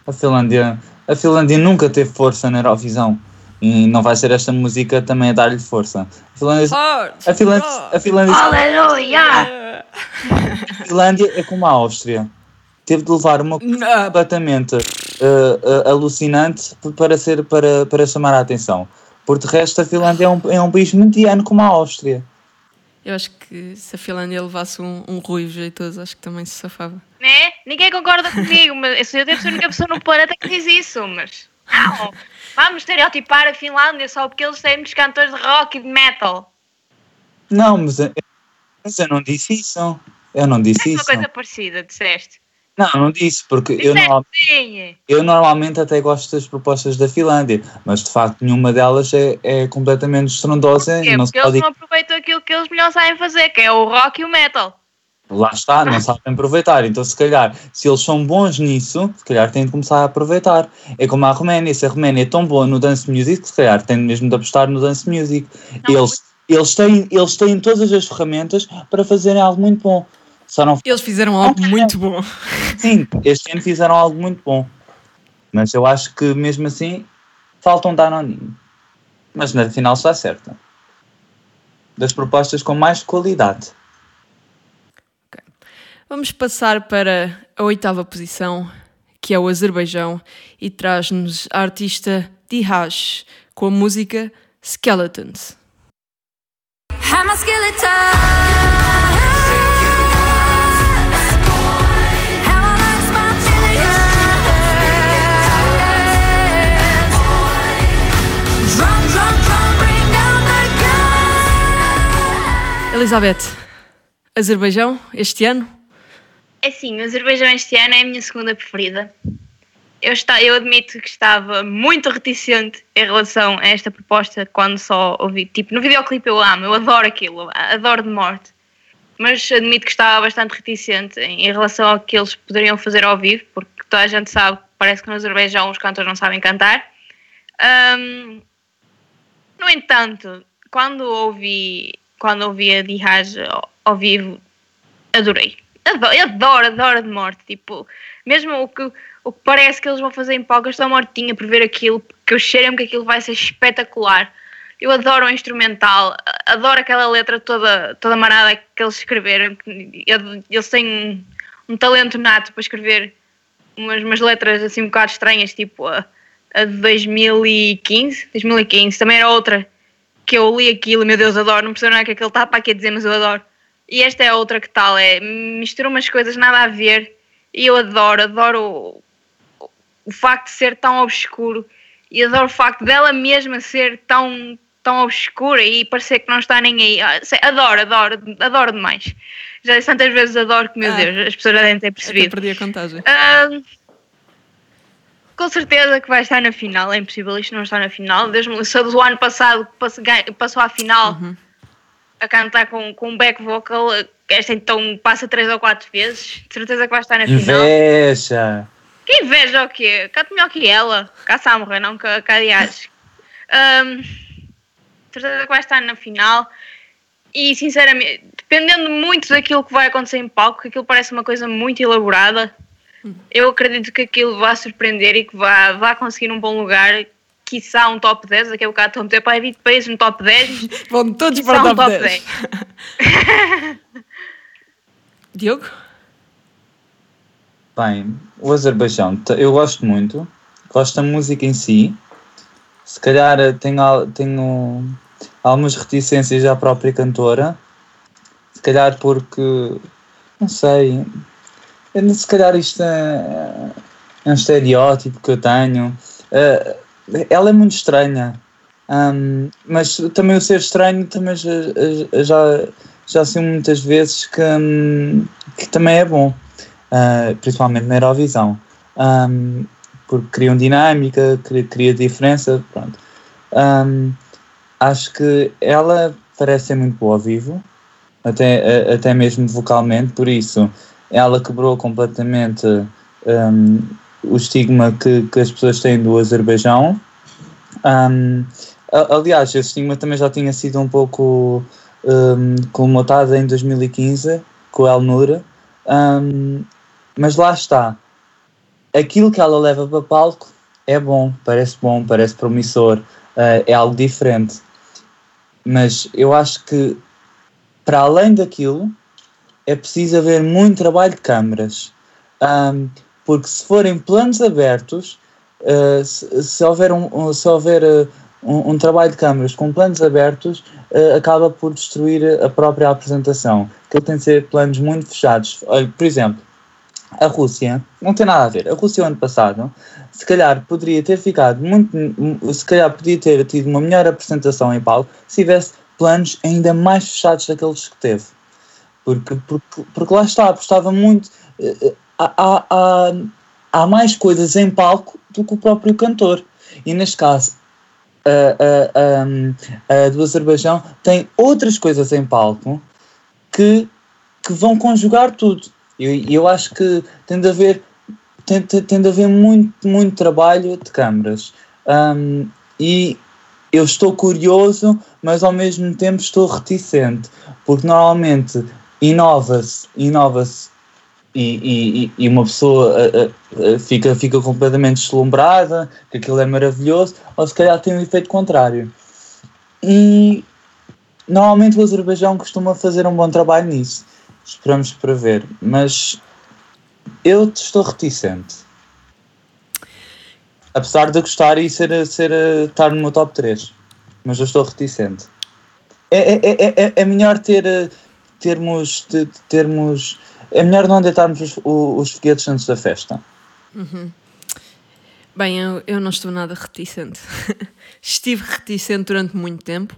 [SPEAKER 3] A Finlândia, a Finlândia nunca teve força na Eurovisão. E não vai ser esta música também a dar-lhe força. A Finlândia, a Finlândia, a Finlândia,
[SPEAKER 4] Aleluia!
[SPEAKER 3] a Finlândia é como a Áustria. Teve de levar uma completamente eh, alucinante para, ser, para, para chamar a atenção. Por de resto, a Finlândia é um, é um país mediano como a Áustria.
[SPEAKER 1] Eu acho que se a Finlândia levasse um, um ruivo jeitoso, acho que também se safava.
[SPEAKER 4] Né? Ninguém concorda comigo, mas eu devo ser a única pessoa no planeta que diz isso, mas. Não! Vamos estereotipar a Finlândia só porque eles têm muitos cantores de rock e de metal.
[SPEAKER 3] Não, mas eu, mas eu não disse isso. Eu não disse
[SPEAKER 4] É uma
[SPEAKER 3] isso.
[SPEAKER 4] coisa parecida, disseste.
[SPEAKER 3] Não, não disse, porque eu, normal- eu normalmente até gosto das propostas da Finlândia, mas de facto nenhuma delas é, é completamente estrondosa e não
[SPEAKER 4] Porque eles não aproveitam aquilo que eles melhor sabem fazer, que é o rock e o metal.
[SPEAKER 3] Lá está, não sabem aproveitar. Então, se calhar, se eles são bons nisso, se calhar têm de começar a aproveitar. É como a Roménia. Se a Roménia é tão boa no dance music, se calhar tem mesmo de apostar no dance music.
[SPEAKER 4] Não,
[SPEAKER 3] eles, eles, têm, eles têm todas as ferramentas para fazerem algo muito bom. Só não.
[SPEAKER 1] Eles fizeram algo muito bom.
[SPEAKER 3] Sim, este ano fizeram algo muito bom. Mas eu acho que mesmo assim faltam dar Danoninho. Mas na final está certa. Das propostas com mais qualidade.
[SPEAKER 1] Vamos passar para a oitava posição, que é o Azerbaijão, e traz-nos a artista Dihaj com a música Skeletons.
[SPEAKER 5] I'm a skeleton.
[SPEAKER 1] Elizabeth, Azerbaijão, este ano?
[SPEAKER 4] É assim, o Azerbaijão este ano é a minha segunda preferida. Eu, está, eu admito que estava muito reticente em relação a esta proposta quando só ouvi. Tipo, no videoclipe eu amo, eu adoro aquilo, adoro de morte. Mas admito que estava bastante reticente em, em relação ao que eles poderiam fazer ao vivo, porque toda a gente sabe parece que no Azerbaijão os cantores não sabem cantar. Ahm, no entanto, quando ouvi, quando ouvi a Dihaj ao, ao vivo, adorei. Adoro, adoro, adoro de morte. Tipo, mesmo o que, o que parece que eles vão fazer em palco, eu estou mortinha por ver aquilo, porque eu cheiro-me que aquilo vai ser espetacular. Eu adoro o instrumental, adoro aquela letra toda, toda marada que eles escreveram. Eles têm um, um talento nato para escrever umas, umas letras assim um bocado estranhas, tipo a, a de 2015. 2015 também era outra que eu li aquilo, meu Deus, adoro, não percebo nada que aquele está para aqui a dizer, mas eu adoro. E esta é outra que tal, é mistura umas coisas nada a ver e eu adoro, adoro o, o facto de ser tão obscuro e adoro o facto dela mesma ser tão, tão obscura e parecer que não está nem aí. Ah, Adoro, adoro, adoro demais. Já disse tantas vezes adoro que, meu
[SPEAKER 1] Ah.
[SPEAKER 4] Deus, as pessoas já devem ter percebido.
[SPEAKER 1] perdi a contagem.
[SPEAKER 4] Ah, com certeza que vai estar na final, é impossível isto não estar na final. Desde a do ano passado que passou à final a cantar com, com um back vocal, esta então passa três ou quatro vezes, de certeza que vai estar na final.
[SPEAKER 3] Inveja!
[SPEAKER 4] Que inveja o quê? Canto melhor que ela. Cá está a morrer, não a Dias. Um, certeza que vai estar na final. E sinceramente, dependendo muito daquilo que vai acontecer em palco, que aquilo parece uma coisa muito elaborada, eu acredito que aquilo vai surpreender e que vai, vai conseguir um bom lugar. Quiçá um top 10, daqui a bocado estão a meter para 20 países no top 10.
[SPEAKER 1] Vão todos
[SPEAKER 4] quiçá
[SPEAKER 1] para o
[SPEAKER 4] um
[SPEAKER 1] top 10. Diogo?
[SPEAKER 3] Bem, o Azerbaijão, eu gosto muito, gosto da música em si. Se calhar eh, tenho, tenho algumas reticências à própria cantora, se calhar porque, não sei, eu se calhar isto é, é um estereótipo que eu tenho. Eh, ela é muito estranha, Ahm, mas também o ser estranho também já, já, já sei muitas vezes que, hum, que também é bom uh, principalmente na Eurovisão, um, porque criam dinâmica, cria, cria diferença, pronto. Um, acho que ela parece ser muito boa ao vivo, até, até mesmo vocalmente, por isso ela quebrou completamente um, o estigma que, que as pessoas têm do Azerbaijão. Um, a- aliás, esse estigma também já tinha sido um pouco um, colmatado em 2015 com o El Nur. Um, mas lá está. Aquilo que ela leva para palco é bom, parece bom, parece promissor, eh, é algo diferente. Mas eu acho que, para além daquilo, é preciso haver muito trabalho de câmaras. Ahm, porque se forem planos abertos, eh, se, se houver, um, um- se houver eh, um, um trabalho de câmaras com planos abertos eh, acaba por destruir a própria apresentação. Que tem de ser planos muito fechados. Olha, por exemplo, a Rússia, não tem nada a ver. A Rússia, ano passado, se calhar poderia ter ficado muito. Se calhar podia ter tido uma melhor apresentação em palco se tivesse planos ainda mais fechados daqueles que teve. Porque, porque, porque lá está, apostava muito. eh, eh, Há, há, há, mais coisas em palco do que o próprio cantor. E neste caso, a, a, a, a do Azerbaijão tem outras coisas em palco que, que vão conjugar tudo. E eu, eu acho que tem de haver, tem, tem, tem de haver muito, muito trabalho de câmaras. Um, e eu estou curioso, mas ao mesmo tempo estou reticente, porque normalmente inova-se, inova-se e, e, e uma pessoa fica, fica completamente deslumbrada, que aquilo é maravilhoso, ou se calhar tem um efeito contrário. E normalmente o Azerbaijão costuma fazer um bom trabalho nisso. Esperamos para ver, mas eu estou reticente. Apesar de gostar e ser, ser, estar no meu top 3, mas eu estou reticente. É, é, é, é, é melhor ter, termos, ter, termos é melhor não deitarmos os, os foguetes antes da festa.
[SPEAKER 1] Bem, eu, eu não estou nada reticente. Estive reticente durante muito tempo,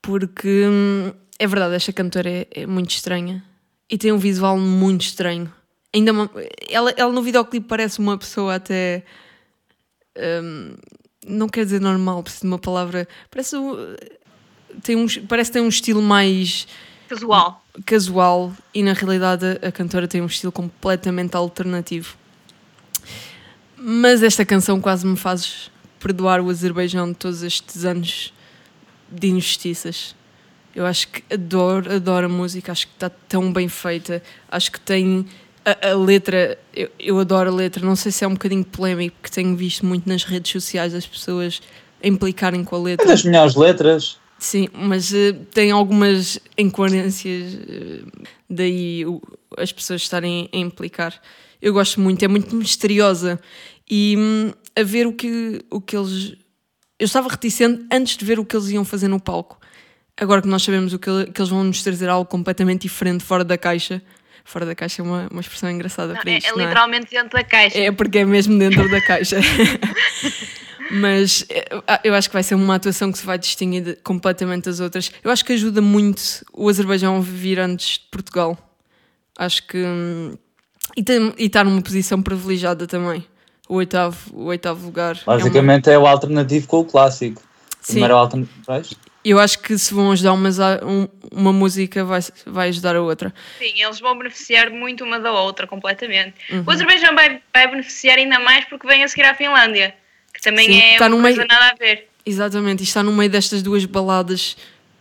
[SPEAKER 1] porque hum, é verdade, esta cantora é, é muito estranha e tem um visual muito estranho. Ainda uma- ela, ela no videoclipe parece uma pessoa até. hum, não quer dizer normal, preciso de uma palavra. Parece, tem um, parece que tem um estilo mais
[SPEAKER 4] Casual.
[SPEAKER 1] casual e na realidade a, cantora tem um estilo completamente alternativo. Mas esta canção quase me faz perdoar o Azerbaijão de todos estes anos de injustiças. Eu acho que adoro, adoro a música, acho que está tão bem feita, acho que tem a, a letra, eu, eu adoro a letra, não sei se é um bocadinho polémico, porque tenho visto muito nas redes sociais as pessoas a implicarem com a
[SPEAKER 3] É
[SPEAKER 1] letra.
[SPEAKER 3] das melhores letras.
[SPEAKER 1] Sim, mas eh, tem algumas incoerências, eh, daí o- as pessoas estarem a implicar. Eu gosto muito, é muito misteriosa e hum, a ver o que, o que eles. Eu estava reticente antes de ver o que eles iam fazer no palco. Agora que nós sabemos o que, que eles vão nos trazer algo completamente diferente, fora da caixa. Fora da caixa é uma, uma expressão engraçada
[SPEAKER 4] Não,
[SPEAKER 1] para
[SPEAKER 4] é,
[SPEAKER 1] isto.
[SPEAKER 4] é
[SPEAKER 1] não é?
[SPEAKER 4] literalmente dentro da caixa.
[SPEAKER 1] É porque é mesmo dentro da caixa. Mas eh, eu acho que vai ser uma atuação que se vai distinguir de- completamente das outras. Eu acho que ajuda muito o Azerbaijão a vir antes de Portugal. Acho que. hum, E, tem- e estar numa posição privilegiada também. O oitavo, o oitavo lugar. é uma-
[SPEAKER 3] Basicamente é, o alternativo com o clássico.
[SPEAKER 1] Sim.
[SPEAKER 3] Primeiro é o alternativo.
[SPEAKER 1] Eu acho que se vão ajudar umas a- um- uma música, vai, vai ajudar a outra.
[SPEAKER 4] Sim, eles vão beneficiar muito uma da outra, completamente.
[SPEAKER 1] Uhum.
[SPEAKER 4] O Azerbaijão vai, vai beneficiar ainda mais porque vem a seguir à Finlândia, também
[SPEAKER 1] Sim,
[SPEAKER 4] é
[SPEAKER 1] está
[SPEAKER 4] uma coisa
[SPEAKER 1] meio-
[SPEAKER 4] nada a ver.
[SPEAKER 1] Exatamente, e está no meio destas duas baladas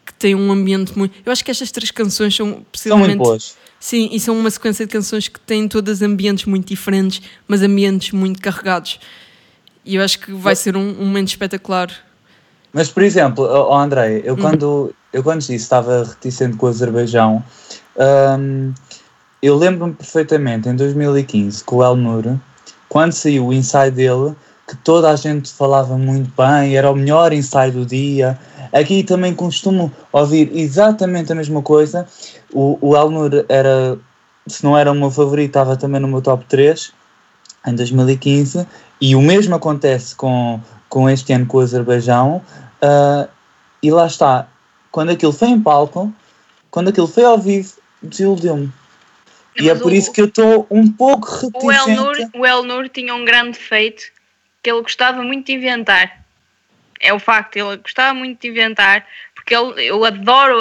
[SPEAKER 1] que têm um ambiente muito. Eu acho que estas três canções são
[SPEAKER 3] São muito
[SPEAKER 1] possivelmente.
[SPEAKER 3] boas.
[SPEAKER 1] Sim, e são uma sequência de canções que têm todas ambientes muito diferentes, mas ambientes muito carregados. E eu acho que vai ser um, um momento espetacular.
[SPEAKER 3] Mas, por exemplo, ó, André, eu quando, eu quando disse que estava reticente com o Azerbaijão, hum, eu lembro-me perfeitamente, em 2015, com o El Nur, quando saiu o ensaio dele, que toda a gente falava muito bem, era o melhor ensaio do dia. Aqui também costumo ouvir exatamente a mesma coisa. O, o El Nur era, se não era o meu favorito, estava também no meu top 3 em 2015 e o mesmo acontece com, com este ano com o Azerbaijão ah, e lá está, quando aquilo foi em palco, quando aquilo foi ao vivo, desiludiu-me. E é por
[SPEAKER 4] o-
[SPEAKER 3] isso que eu estou um pouco
[SPEAKER 4] O
[SPEAKER 3] reticente.
[SPEAKER 4] o El Nur tinha um grande defeito que ele gostava muito de inventar. É o facto, ele gostava muito de inventar, porque ele, eu adoro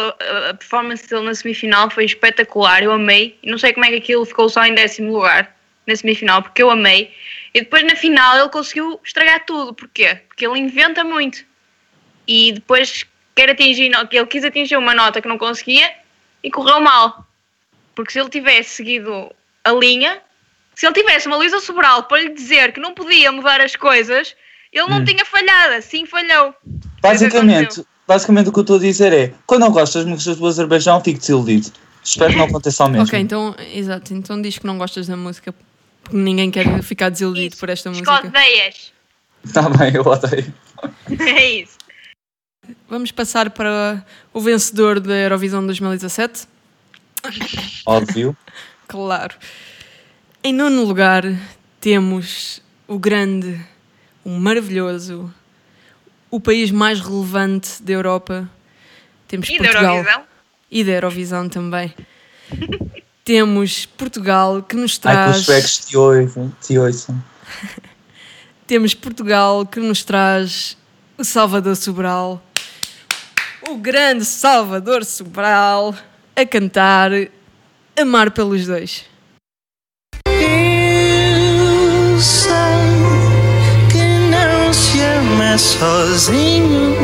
[SPEAKER 4] a, performance dele na semifinal, foi espetacular, eu amei. Não sei como é que aquilo ficou só em décimo lugar na semifinal, porque eu amei. E depois na final ele conseguiu estragar tudo. Porquê? Porque ele inventa muito. E depois quer atingir, ele quis atingir uma nota que não conseguia e correu mal. Porque se ele tivesse seguido a linha, se ele tivesse uma Luísa Sobral para lhe dizer que não podia mudar as coisas, ele não
[SPEAKER 3] Hum.
[SPEAKER 4] tinha falhado, assim falhou.
[SPEAKER 3] Basicamente, basicamente o que eu estou a dizer é, quando não gosto das músicas do Azerbaijão, fico desiludido. Espero que não aconteça ao mesmo.
[SPEAKER 1] Ok, então, exato, então diz que não gostas da música porque ninguém quer ficar desiludido
[SPEAKER 4] Isso,
[SPEAKER 1] por esta música.
[SPEAKER 4] Escodeias.
[SPEAKER 3] Está bem, eu odeio.
[SPEAKER 4] É isso.
[SPEAKER 1] Vamos passar para o vencedor da Eurovisão 2017.
[SPEAKER 3] Óbvio.
[SPEAKER 1] Claro. Em nono lugar temos o grande, o maravilhoso, o país mais relevante da Europa. Temos
[SPEAKER 4] E da
[SPEAKER 1] Portugal.
[SPEAKER 4] Eurovisão?
[SPEAKER 1] E da Eurovisão também. temos Portugal que nos
[SPEAKER 3] Ai, que os
[SPEAKER 1] traz.
[SPEAKER 3] suecos te ouçam. Te ouçam.
[SPEAKER 1] Temos Portugal que nos traz o Salvador Sobral. O grande Salvador Sobral a cantar Amar pelos dois.
[SPEAKER 6] Sei que não se ama sozinho.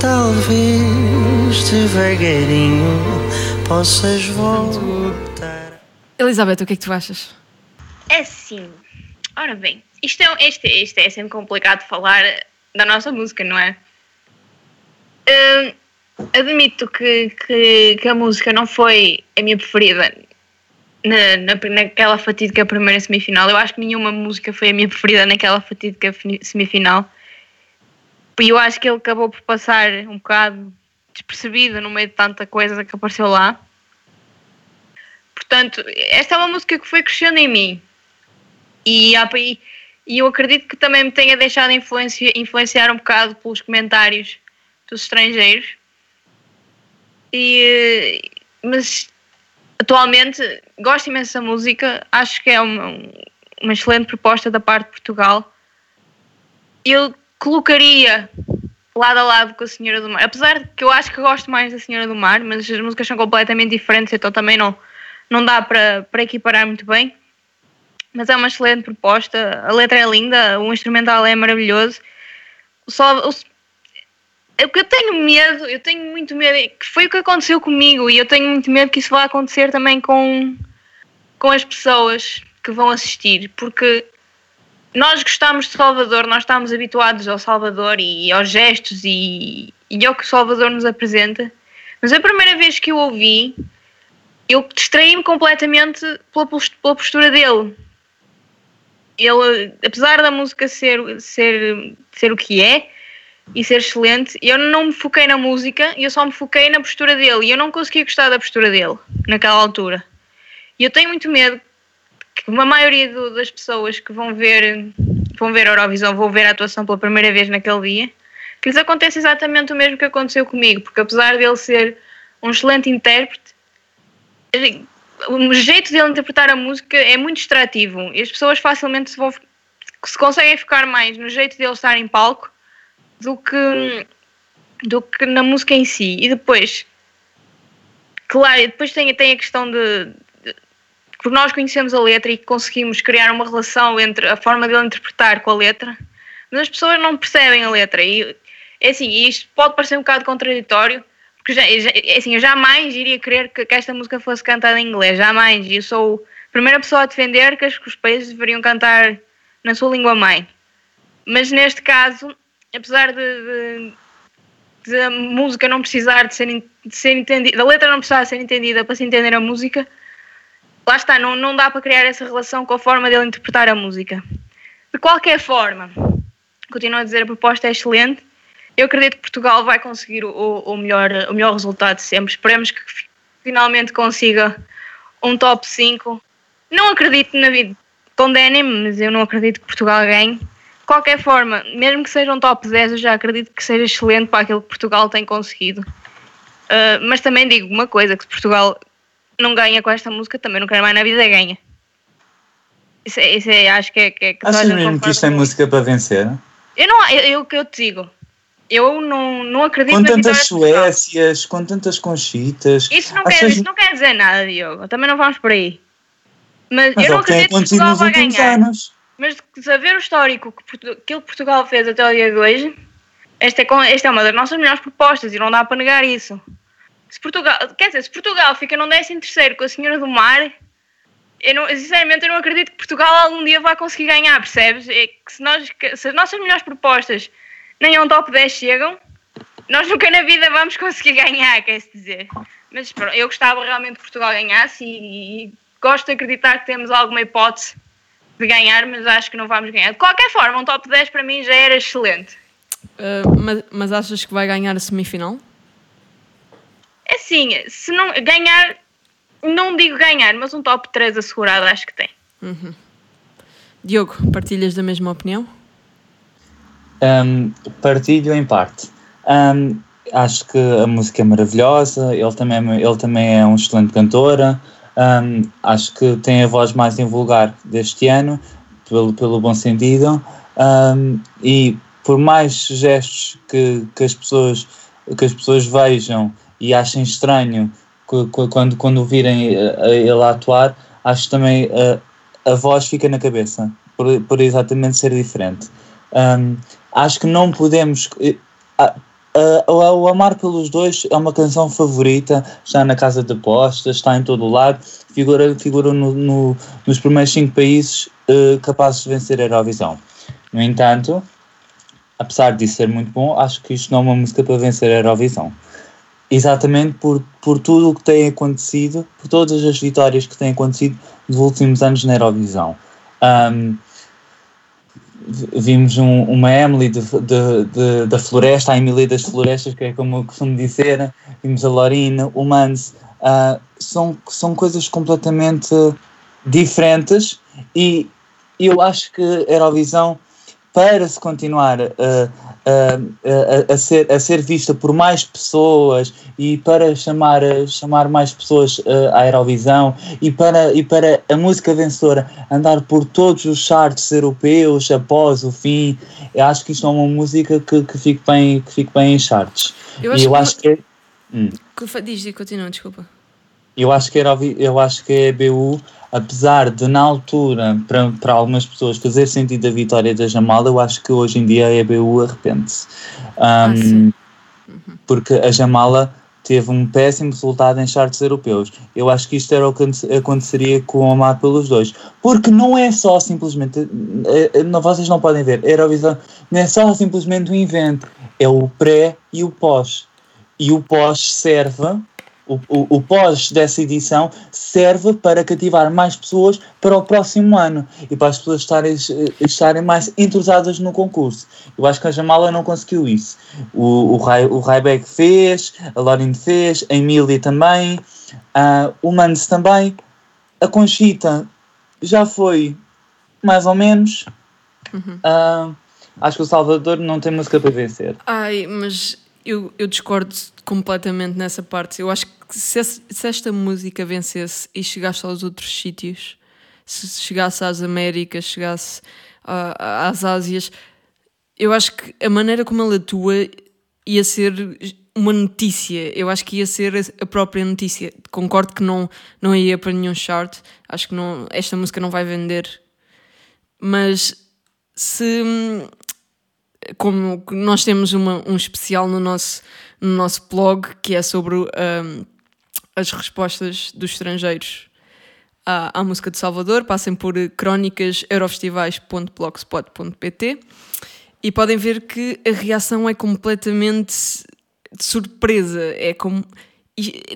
[SPEAKER 6] Talvez devagarinho possas voltar.
[SPEAKER 1] Elizabeth, o que é que tu achas?
[SPEAKER 4] É assim. Ora bem, isto é, este, isto é sempre complicado falar da nossa música, não é? Hum, admito que, que, que a música não foi a minha preferida na, na, naquela fatídica primeira semifinal. Eu acho que nenhuma música foi a minha preferida naquela fatídica semifinal. E eu acho que ele acabou por passar um bocado despercebido no meio de tanta coisa que apareceu lá. Portanto, esta é uma música que foi crescendo em mim. E, e- eu acredito que também me tenha deixado influencia- influenciar um bocado pelos comentários dos estrangeiros. E, mas atualmente gosto imenso da música, acho que é uma, uma excelente proposta da parte de Portugal. Eu colocaria lado a lado com a Senhora do Mar, apesar de que eu acho que gosto mais da Senhora do Mar, mas as músicas são completamente diferentes, então também não, não dá para, para equiparar muito bem. Mas é uma excelente proposta, a letra é linda, o instrumental é maravilhoso. Só, o que eu tenho medo, eu tenho muito medo, é que foi o que aconteceu comigo e eu tenho muito medo que isso vá acontecer também com, com as pessoas que vão assistir, porque nós gostamos de Salvador, nós estamos habituados ao Salvador e aos gestos e, e ao que o Salvador nos apresenta, mas a primeira vez que eu ouvi, eu distraí-me completamente pela, pela postura dele. Ele, apesar da música ser, ser, ser o que é, e ser excelente. Eu não me foquei na música, eu só me foquei na postura dele e eu não conseguia gostar da postura dele naquela altura. E eu tenho muito medo que uma maioria do- das pessoas que vão ver, vão ver a Eurovisão, vão ver a atuação pela primeira vez naquele dia, que lhes aconteça exatamente o mesmo que aconteceu comigo, porque apesar dele ser um excelente intérprete, o jeito dele interpretar a música é muito distrativo e as pessoas facilmente se, vão, se conseguem ficar mais no jeito dele estar em palco do que, do que na música em si. E depois, claro, depois tem, tem a questão de, de. Porque nós conhecemos a letra e conseguimos criar uma relação entre a forma dele interpretar com a letra, mas as pessoas não percebem a letra. E é assim, isto pode parecer um bocado contraditório, porque já, é assim, eu jamais iria querer que, que esta música fosse cantada em inglês, jamais. E eu sou a primeira pessoa a defender que os países deveriam cantar na sua língua mãe. Mas neste caso, apesar de, de- de a música não precisar de ser, de ser entendida, a letra não precisar ser entendida para se entender a música, lá está, não, não dá para criar essa relação com a forma dele interpretar a música. De qualquer forma, continuo a dizer, a proposta é excelente. Eu acredito que Portugal vai conseguir o, o melhor, o melhor resultado sempre. Esperemos que fi- finalmente consiga um top 5. Não acredito na vida, condenem-me, mas eu não acredito que Portugal ganhe. Qualquer forma, mesmo que seja um top 10, eu já acredito que seja excelente para aquilo que Portugal tem conseguido. Ah, mas também digo uma coisa, que se Portugal não ganha com esta música, também não quero mais na vida ganha. Isso, é, isso é, acho que é... Que, é que
[SPEAKER 3] Achas mesmo que isto é música para vencer?
[SPEAKER 4] Eu não, eu, o que eu te digo, eu não, não acredito
[SPEAKER 3] Com tantas. Suécias, com tantas conchitas.
[SPEAKER 4] Isso não, quer, isso não quer dizer nada, Diogo. Também não vamos por aí. Mas,
[SPEAKER 3] Mas
[SPEAKER 4] eu não acredito que Portugal vai ganhar.
[SPEAKER 3] anos.
[SPEAKER 4] Mas saber o histórico que aquilo Portugal fez até o dia de hoje, esta é, esta é uma das nossas melhores propostas e não dá para negar isso. Se Portugal, quer dizer, se Portugal fica num 13 terceiro com a Senhora do Mar, eu não, sinceramente eu não acredito que Portugal algum dia vai conseguir ganhar, percebes? É que se, nós, se as nossas melhores propostas nem a um top 10 chegam, nós nunca na vida vamos conseguir ganhar, quer-se dizer. Mas pronto, eu gostava realmente que Portugal ganhasse e, e gosto de acreditar que temos alguma hipótese de ganhar, mas acho que não vamos ganhar. De qualquer forma, um top 10 para mim já era excelente.
[SPEAKER 1] Ah, mas, mas achas que vai ganhar a semifinal?
[SPEAKER 4] É Assim, se não ganhar, não digo ganhar, mas um top 3 assegurado acho que tem.
[SPEAKER 1] Diogo, partilhas da mesma opinião?
[SPEAKER 3] Um, partilho em parte. Um, acho que a música é maravilhosa, ele também, é- ele também é um excelente cantora. Um, acho que tem a voz mais invulgar deste ano, pelo, pelo bom sentido. Um, e por mais gestos que, que, as pessoas, que as pessoas vejam e achem estranho quando, quando virem eh, a ele a atuar, acho que também eh, a voz fica na cabeça, por, por exatamente ser diferente. Um, acho que não podemos. A- o Amar pelos Dois é uma canção favorita, está na casa de apostas, está em todo o lado, figura, figura no, no- nos primeiros cinco países eh, capazes de vencer a Eurovisão. No entanto, apesar disso ser muito bom, acho que isto não é uma música para vencer a Eurovisão. Exatamente por, por tudo o que tem acontecido, por todas as vitórias que têm acontecido nos últimos anos na Eurovisão. Um, vimos um- uma Emily de, de- de- da Floresta, a Emily das Florestas, que é como eu costumo dizer, vimos a Lorina, o Mans, ah, são, são coisas completamente diferentes e eu acho que a Eurovisão, para se continuar a, a, a, a ser, a ser vista por mais pessoas e para chamar, chamar mais pessoas à Eurovisão e para, e para a música vencedora andar por todos os charts europeus após o fim, eu acho que isto é uma música que, que, fique, bem, que fique bem em charts.
[SPEAKER 1] Eu
[SPEAKER 3] e
[SPEAKER 1] acho
[SPEAKER 3] eu
[SPEAKER 1] que-
[SPEAKER 3] acho que,
[SPEAKER 1] fa- Diz, diz, continua, desculpa.
[SPEAKER 3] Eu acho que, era, eu acho que a EBU, apesar de na altura, para, para algumas pessoas, fazer sentido a vitória da Jamala, eu acho que hoje em dia a EBU arrepende-se. Um,
[SPEAKER 1] sim.
[SPEAKER 3] Porque a Jamala teve um péssimo resultado em charts europeus. Eu acho que isto era o que aconte- aconteceria com o Amar pelos dois. Porque não é só simplesmente. eh, eh, não- Vocês não podem ver. A Eurovisão não é só simplesmente um evento. É o pré e o pós. E o pós serve. O, o, o pós dessa edição serve para cativar mais pessoas para o próximo ano e para as pessoas estarem, eh, estarem mais entrosadas no concurso. Eu acho que a Jamala não conseguiu isso. O, o, Rai, o Raibeck fez, a Lauren fez, a Emília também, ah, o Mans também. A Conchita já foi mais ou menos. Ah, acho que o Salvador não tem música para vencer.
[SPEAKER 1] Ai, mas eu, eu discordo completamente nessa parte. Eu acho que se, esse- se esta música vencesse e chegasse aos outros sítios, se chegasse às Américas, chegasse a- às Ásias, eu acho que a maneira como ele atua ia ser uma notícia. Eu acho que ia ser a própria notícia. Concordo que não, não ia para nenhum chart. Acho que não, esta música não vai vender. Mas se como nós temos uma- um especial no nosso, no nosso blog que é sobre hum, as respostas dos estrangeiros à, à música de Salvador, passem por crónicasEurofestivais.blogspot.pt e podem ver que a reação é completamente de surpresa, é como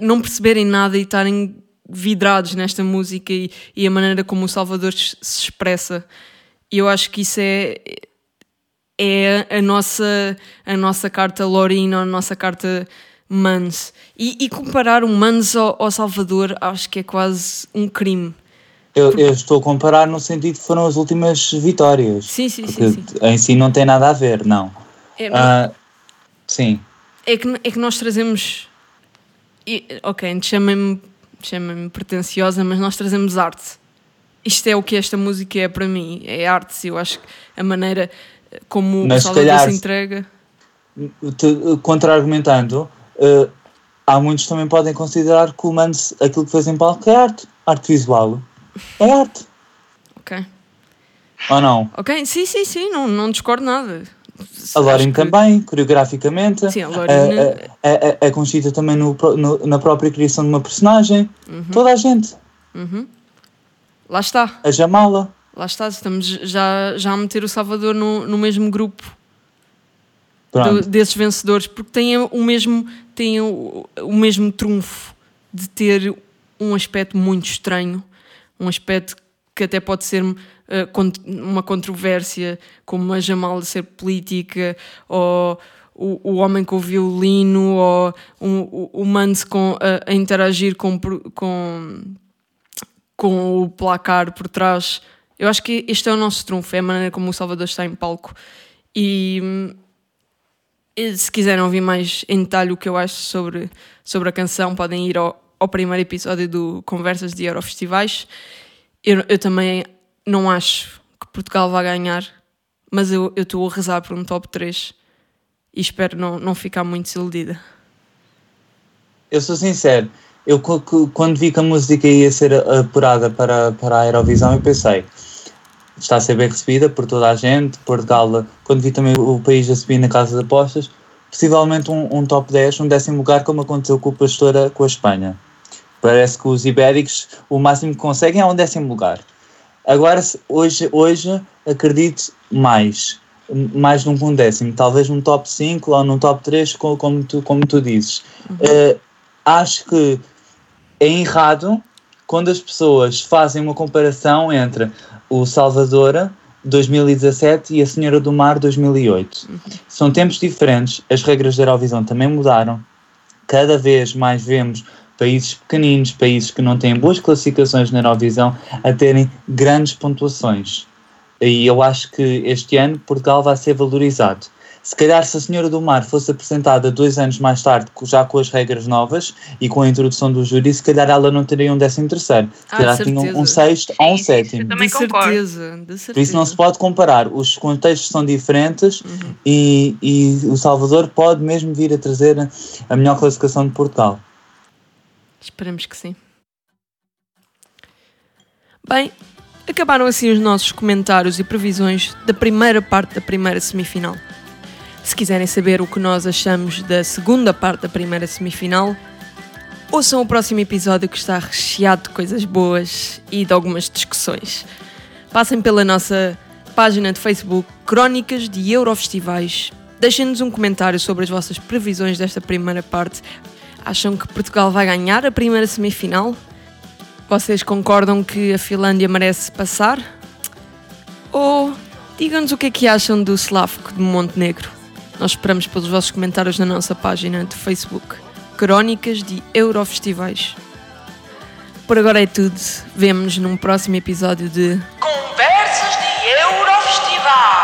[SPEAKER 1] não perceberem nada e estarem vidrados nesta música e, e a maneira como o Salvador se expressa. E eu acho que isso é, é a nossa, a nossa carta Lorina, a nossa carta Mans. E, e comparar um Mans ao, ao Salvador acho que é quase um crime.
[SPEAKER 3] Eu, eu estou a comparar no sentido que foram as últimas vitórias.
[SPEAKER 1] Sim, sim, sim, sim.
[SPEAKER 3] em si não tem nada a ver, não.
[SPEAKER 1] É,
[SPEAKER 3] Ah, sim.
[SPEAKER 1] é, que, é que nós trazemos. ok, chamem-me chamem pretenciosa, mas nós trazemos arte. Isto é o que esta música é para mim, é arte. Eu acho que a maneira eh, como
[SPEAKER 3] Mas
[SPEAKER 1] o Salvador
[SPEAKER 3] calhar-
[SPEAKER 1] se entrega.
[SPEAKER 3] Te- Contra-argumentando, eh, há muitos que também podem considerar que o Mans, aquilo que fez em palco é arte. Arte visual. É arte.
[SPEAKER 1] Ok.
[SPEAKER 3] Ou não?
[SPEAKER 1] Ok, sim, sim, sim, não, não discordo nada.
[SPEAKER 3] A Lauren
[SPEAKER 1] que-
[SPEAKER 3] também, coreograficamente.
[SPEAKER 1] Sim, a Lauren-
[SPEAKER 3] A, a, a, a Conchita também no, no- na própria criação de uma personagem.
[SPEAKER 1] Uhum.
[SPEAKER 3] Toda a gente.
[SPEAKER 1] Lá está,
[SPEAKER 3] A Jamala.
[SPEAKER 1] lá está. Estamos já, já a meter o Salvador no, no mesmo grupo do- desses vencedores, porque têm o mesmo, têm o, o mesmo trunfo de ter um aspecto muito estranho, um aspecto que até pode ser cont- uma controvérsia, como a Jamal ser política, ou o, o homem com o violino, ou o, o, o Mans com, a, a interagir com, com, com o placar por trás. Eu acho que este é o nosso trunfo, é a maneira como o Salvador está em palco. E, hum, se quiserem ouvir mais em detalhe o que eu acho sobre, sobre a canção, podem ir ao, ao primeiro episódio do Conversas de Eurofestivais. Eu, eu também não acho que Portugal vai ganhar, mas eu estou a rezar por um top 3 e espero não, não ficar muito desiludida.
[SPEAKER 3] Eu sou sincero, eu quando vi que a música ia ser apurada para, para a Eurovisão, eu pensei, está a ser bem recebida por toda a gente, Portugal, quando vi também o país a subir na casa de apostas, possivelmente um, um top 10, um décimo lugar, como aconteceu com o Pastora com a Espanha. Parece que os ibéricos, o máximo que conseguem é um décimo lugar. Agora, hoje, hoje acredito mais, mais num um décimo, talvez num top 5 ou num top 3, co- como tu, como tu dizes. Eh, acho que é errado quando as pessoas fazem uma comparação entre o Salvador 2017 e a Senhora do Mar 2008. São tempos diferentes, as regras da Eurovisão também mudaram. Cada vez mais vemos países pequeninos, países que não têm boas classificações na Eurovisão, a terem grandes pontuações. E eu acho que este ano Portugal vai ser valorizado. Se calhar, se a Senhora do Mar fosse apresentada dois anos mais tarde, já com as regras novas e com a introdução do júri, se calhar ela não teria um décimo terceiro. Se
[SPEAKER 1] Ah,
[SPEAKER 3] calhar tinha um, um sexto ou um
[SPEAKER 4] Sim, sim, sim,
[SPEAKER 3] sétimo.
[SPEAKER 4] Também
[SPEAKER 1] de
[SPEAKER 4] concordo.
[SPEAKER 1] certeza, de certeza.
[SPEAKER 3] Por isso não se pode comparar. Os contextos são diferentes e, e o Salvador pode mesmo vir a trazer a melhor classificação de Portugal.
[SPEAKER 1] Esperemos que sim. Bem, acabaram assim os nossos comentários e previsões da primeira parte da primeira semifinal. Se quiserem saber o que nós achamos da segunda parte da primeira semifinal, ouçam o próximo episódio que está recheado de coisas boas e de algumas discussões. Passem pela nossa página de Facebook Crónicas de Eurofestivais. Deixem-nos um comentário sobre as vossas previsões desta primeira parte. Acham que Portugal vai ganhar a primeira semifinal? Vocês concordam que a Finlândia merece passar? Ou digam-nos o que é que acham do Slavko de Montenegro. Nós esperamos pelos vossos comentários na nossa página de Facebook. Crónicas de Eurofestivais. Por agora é tudo. Vemo-nos num próximo episódio de
[SPEAKER 7] Conversas de Eurofestival.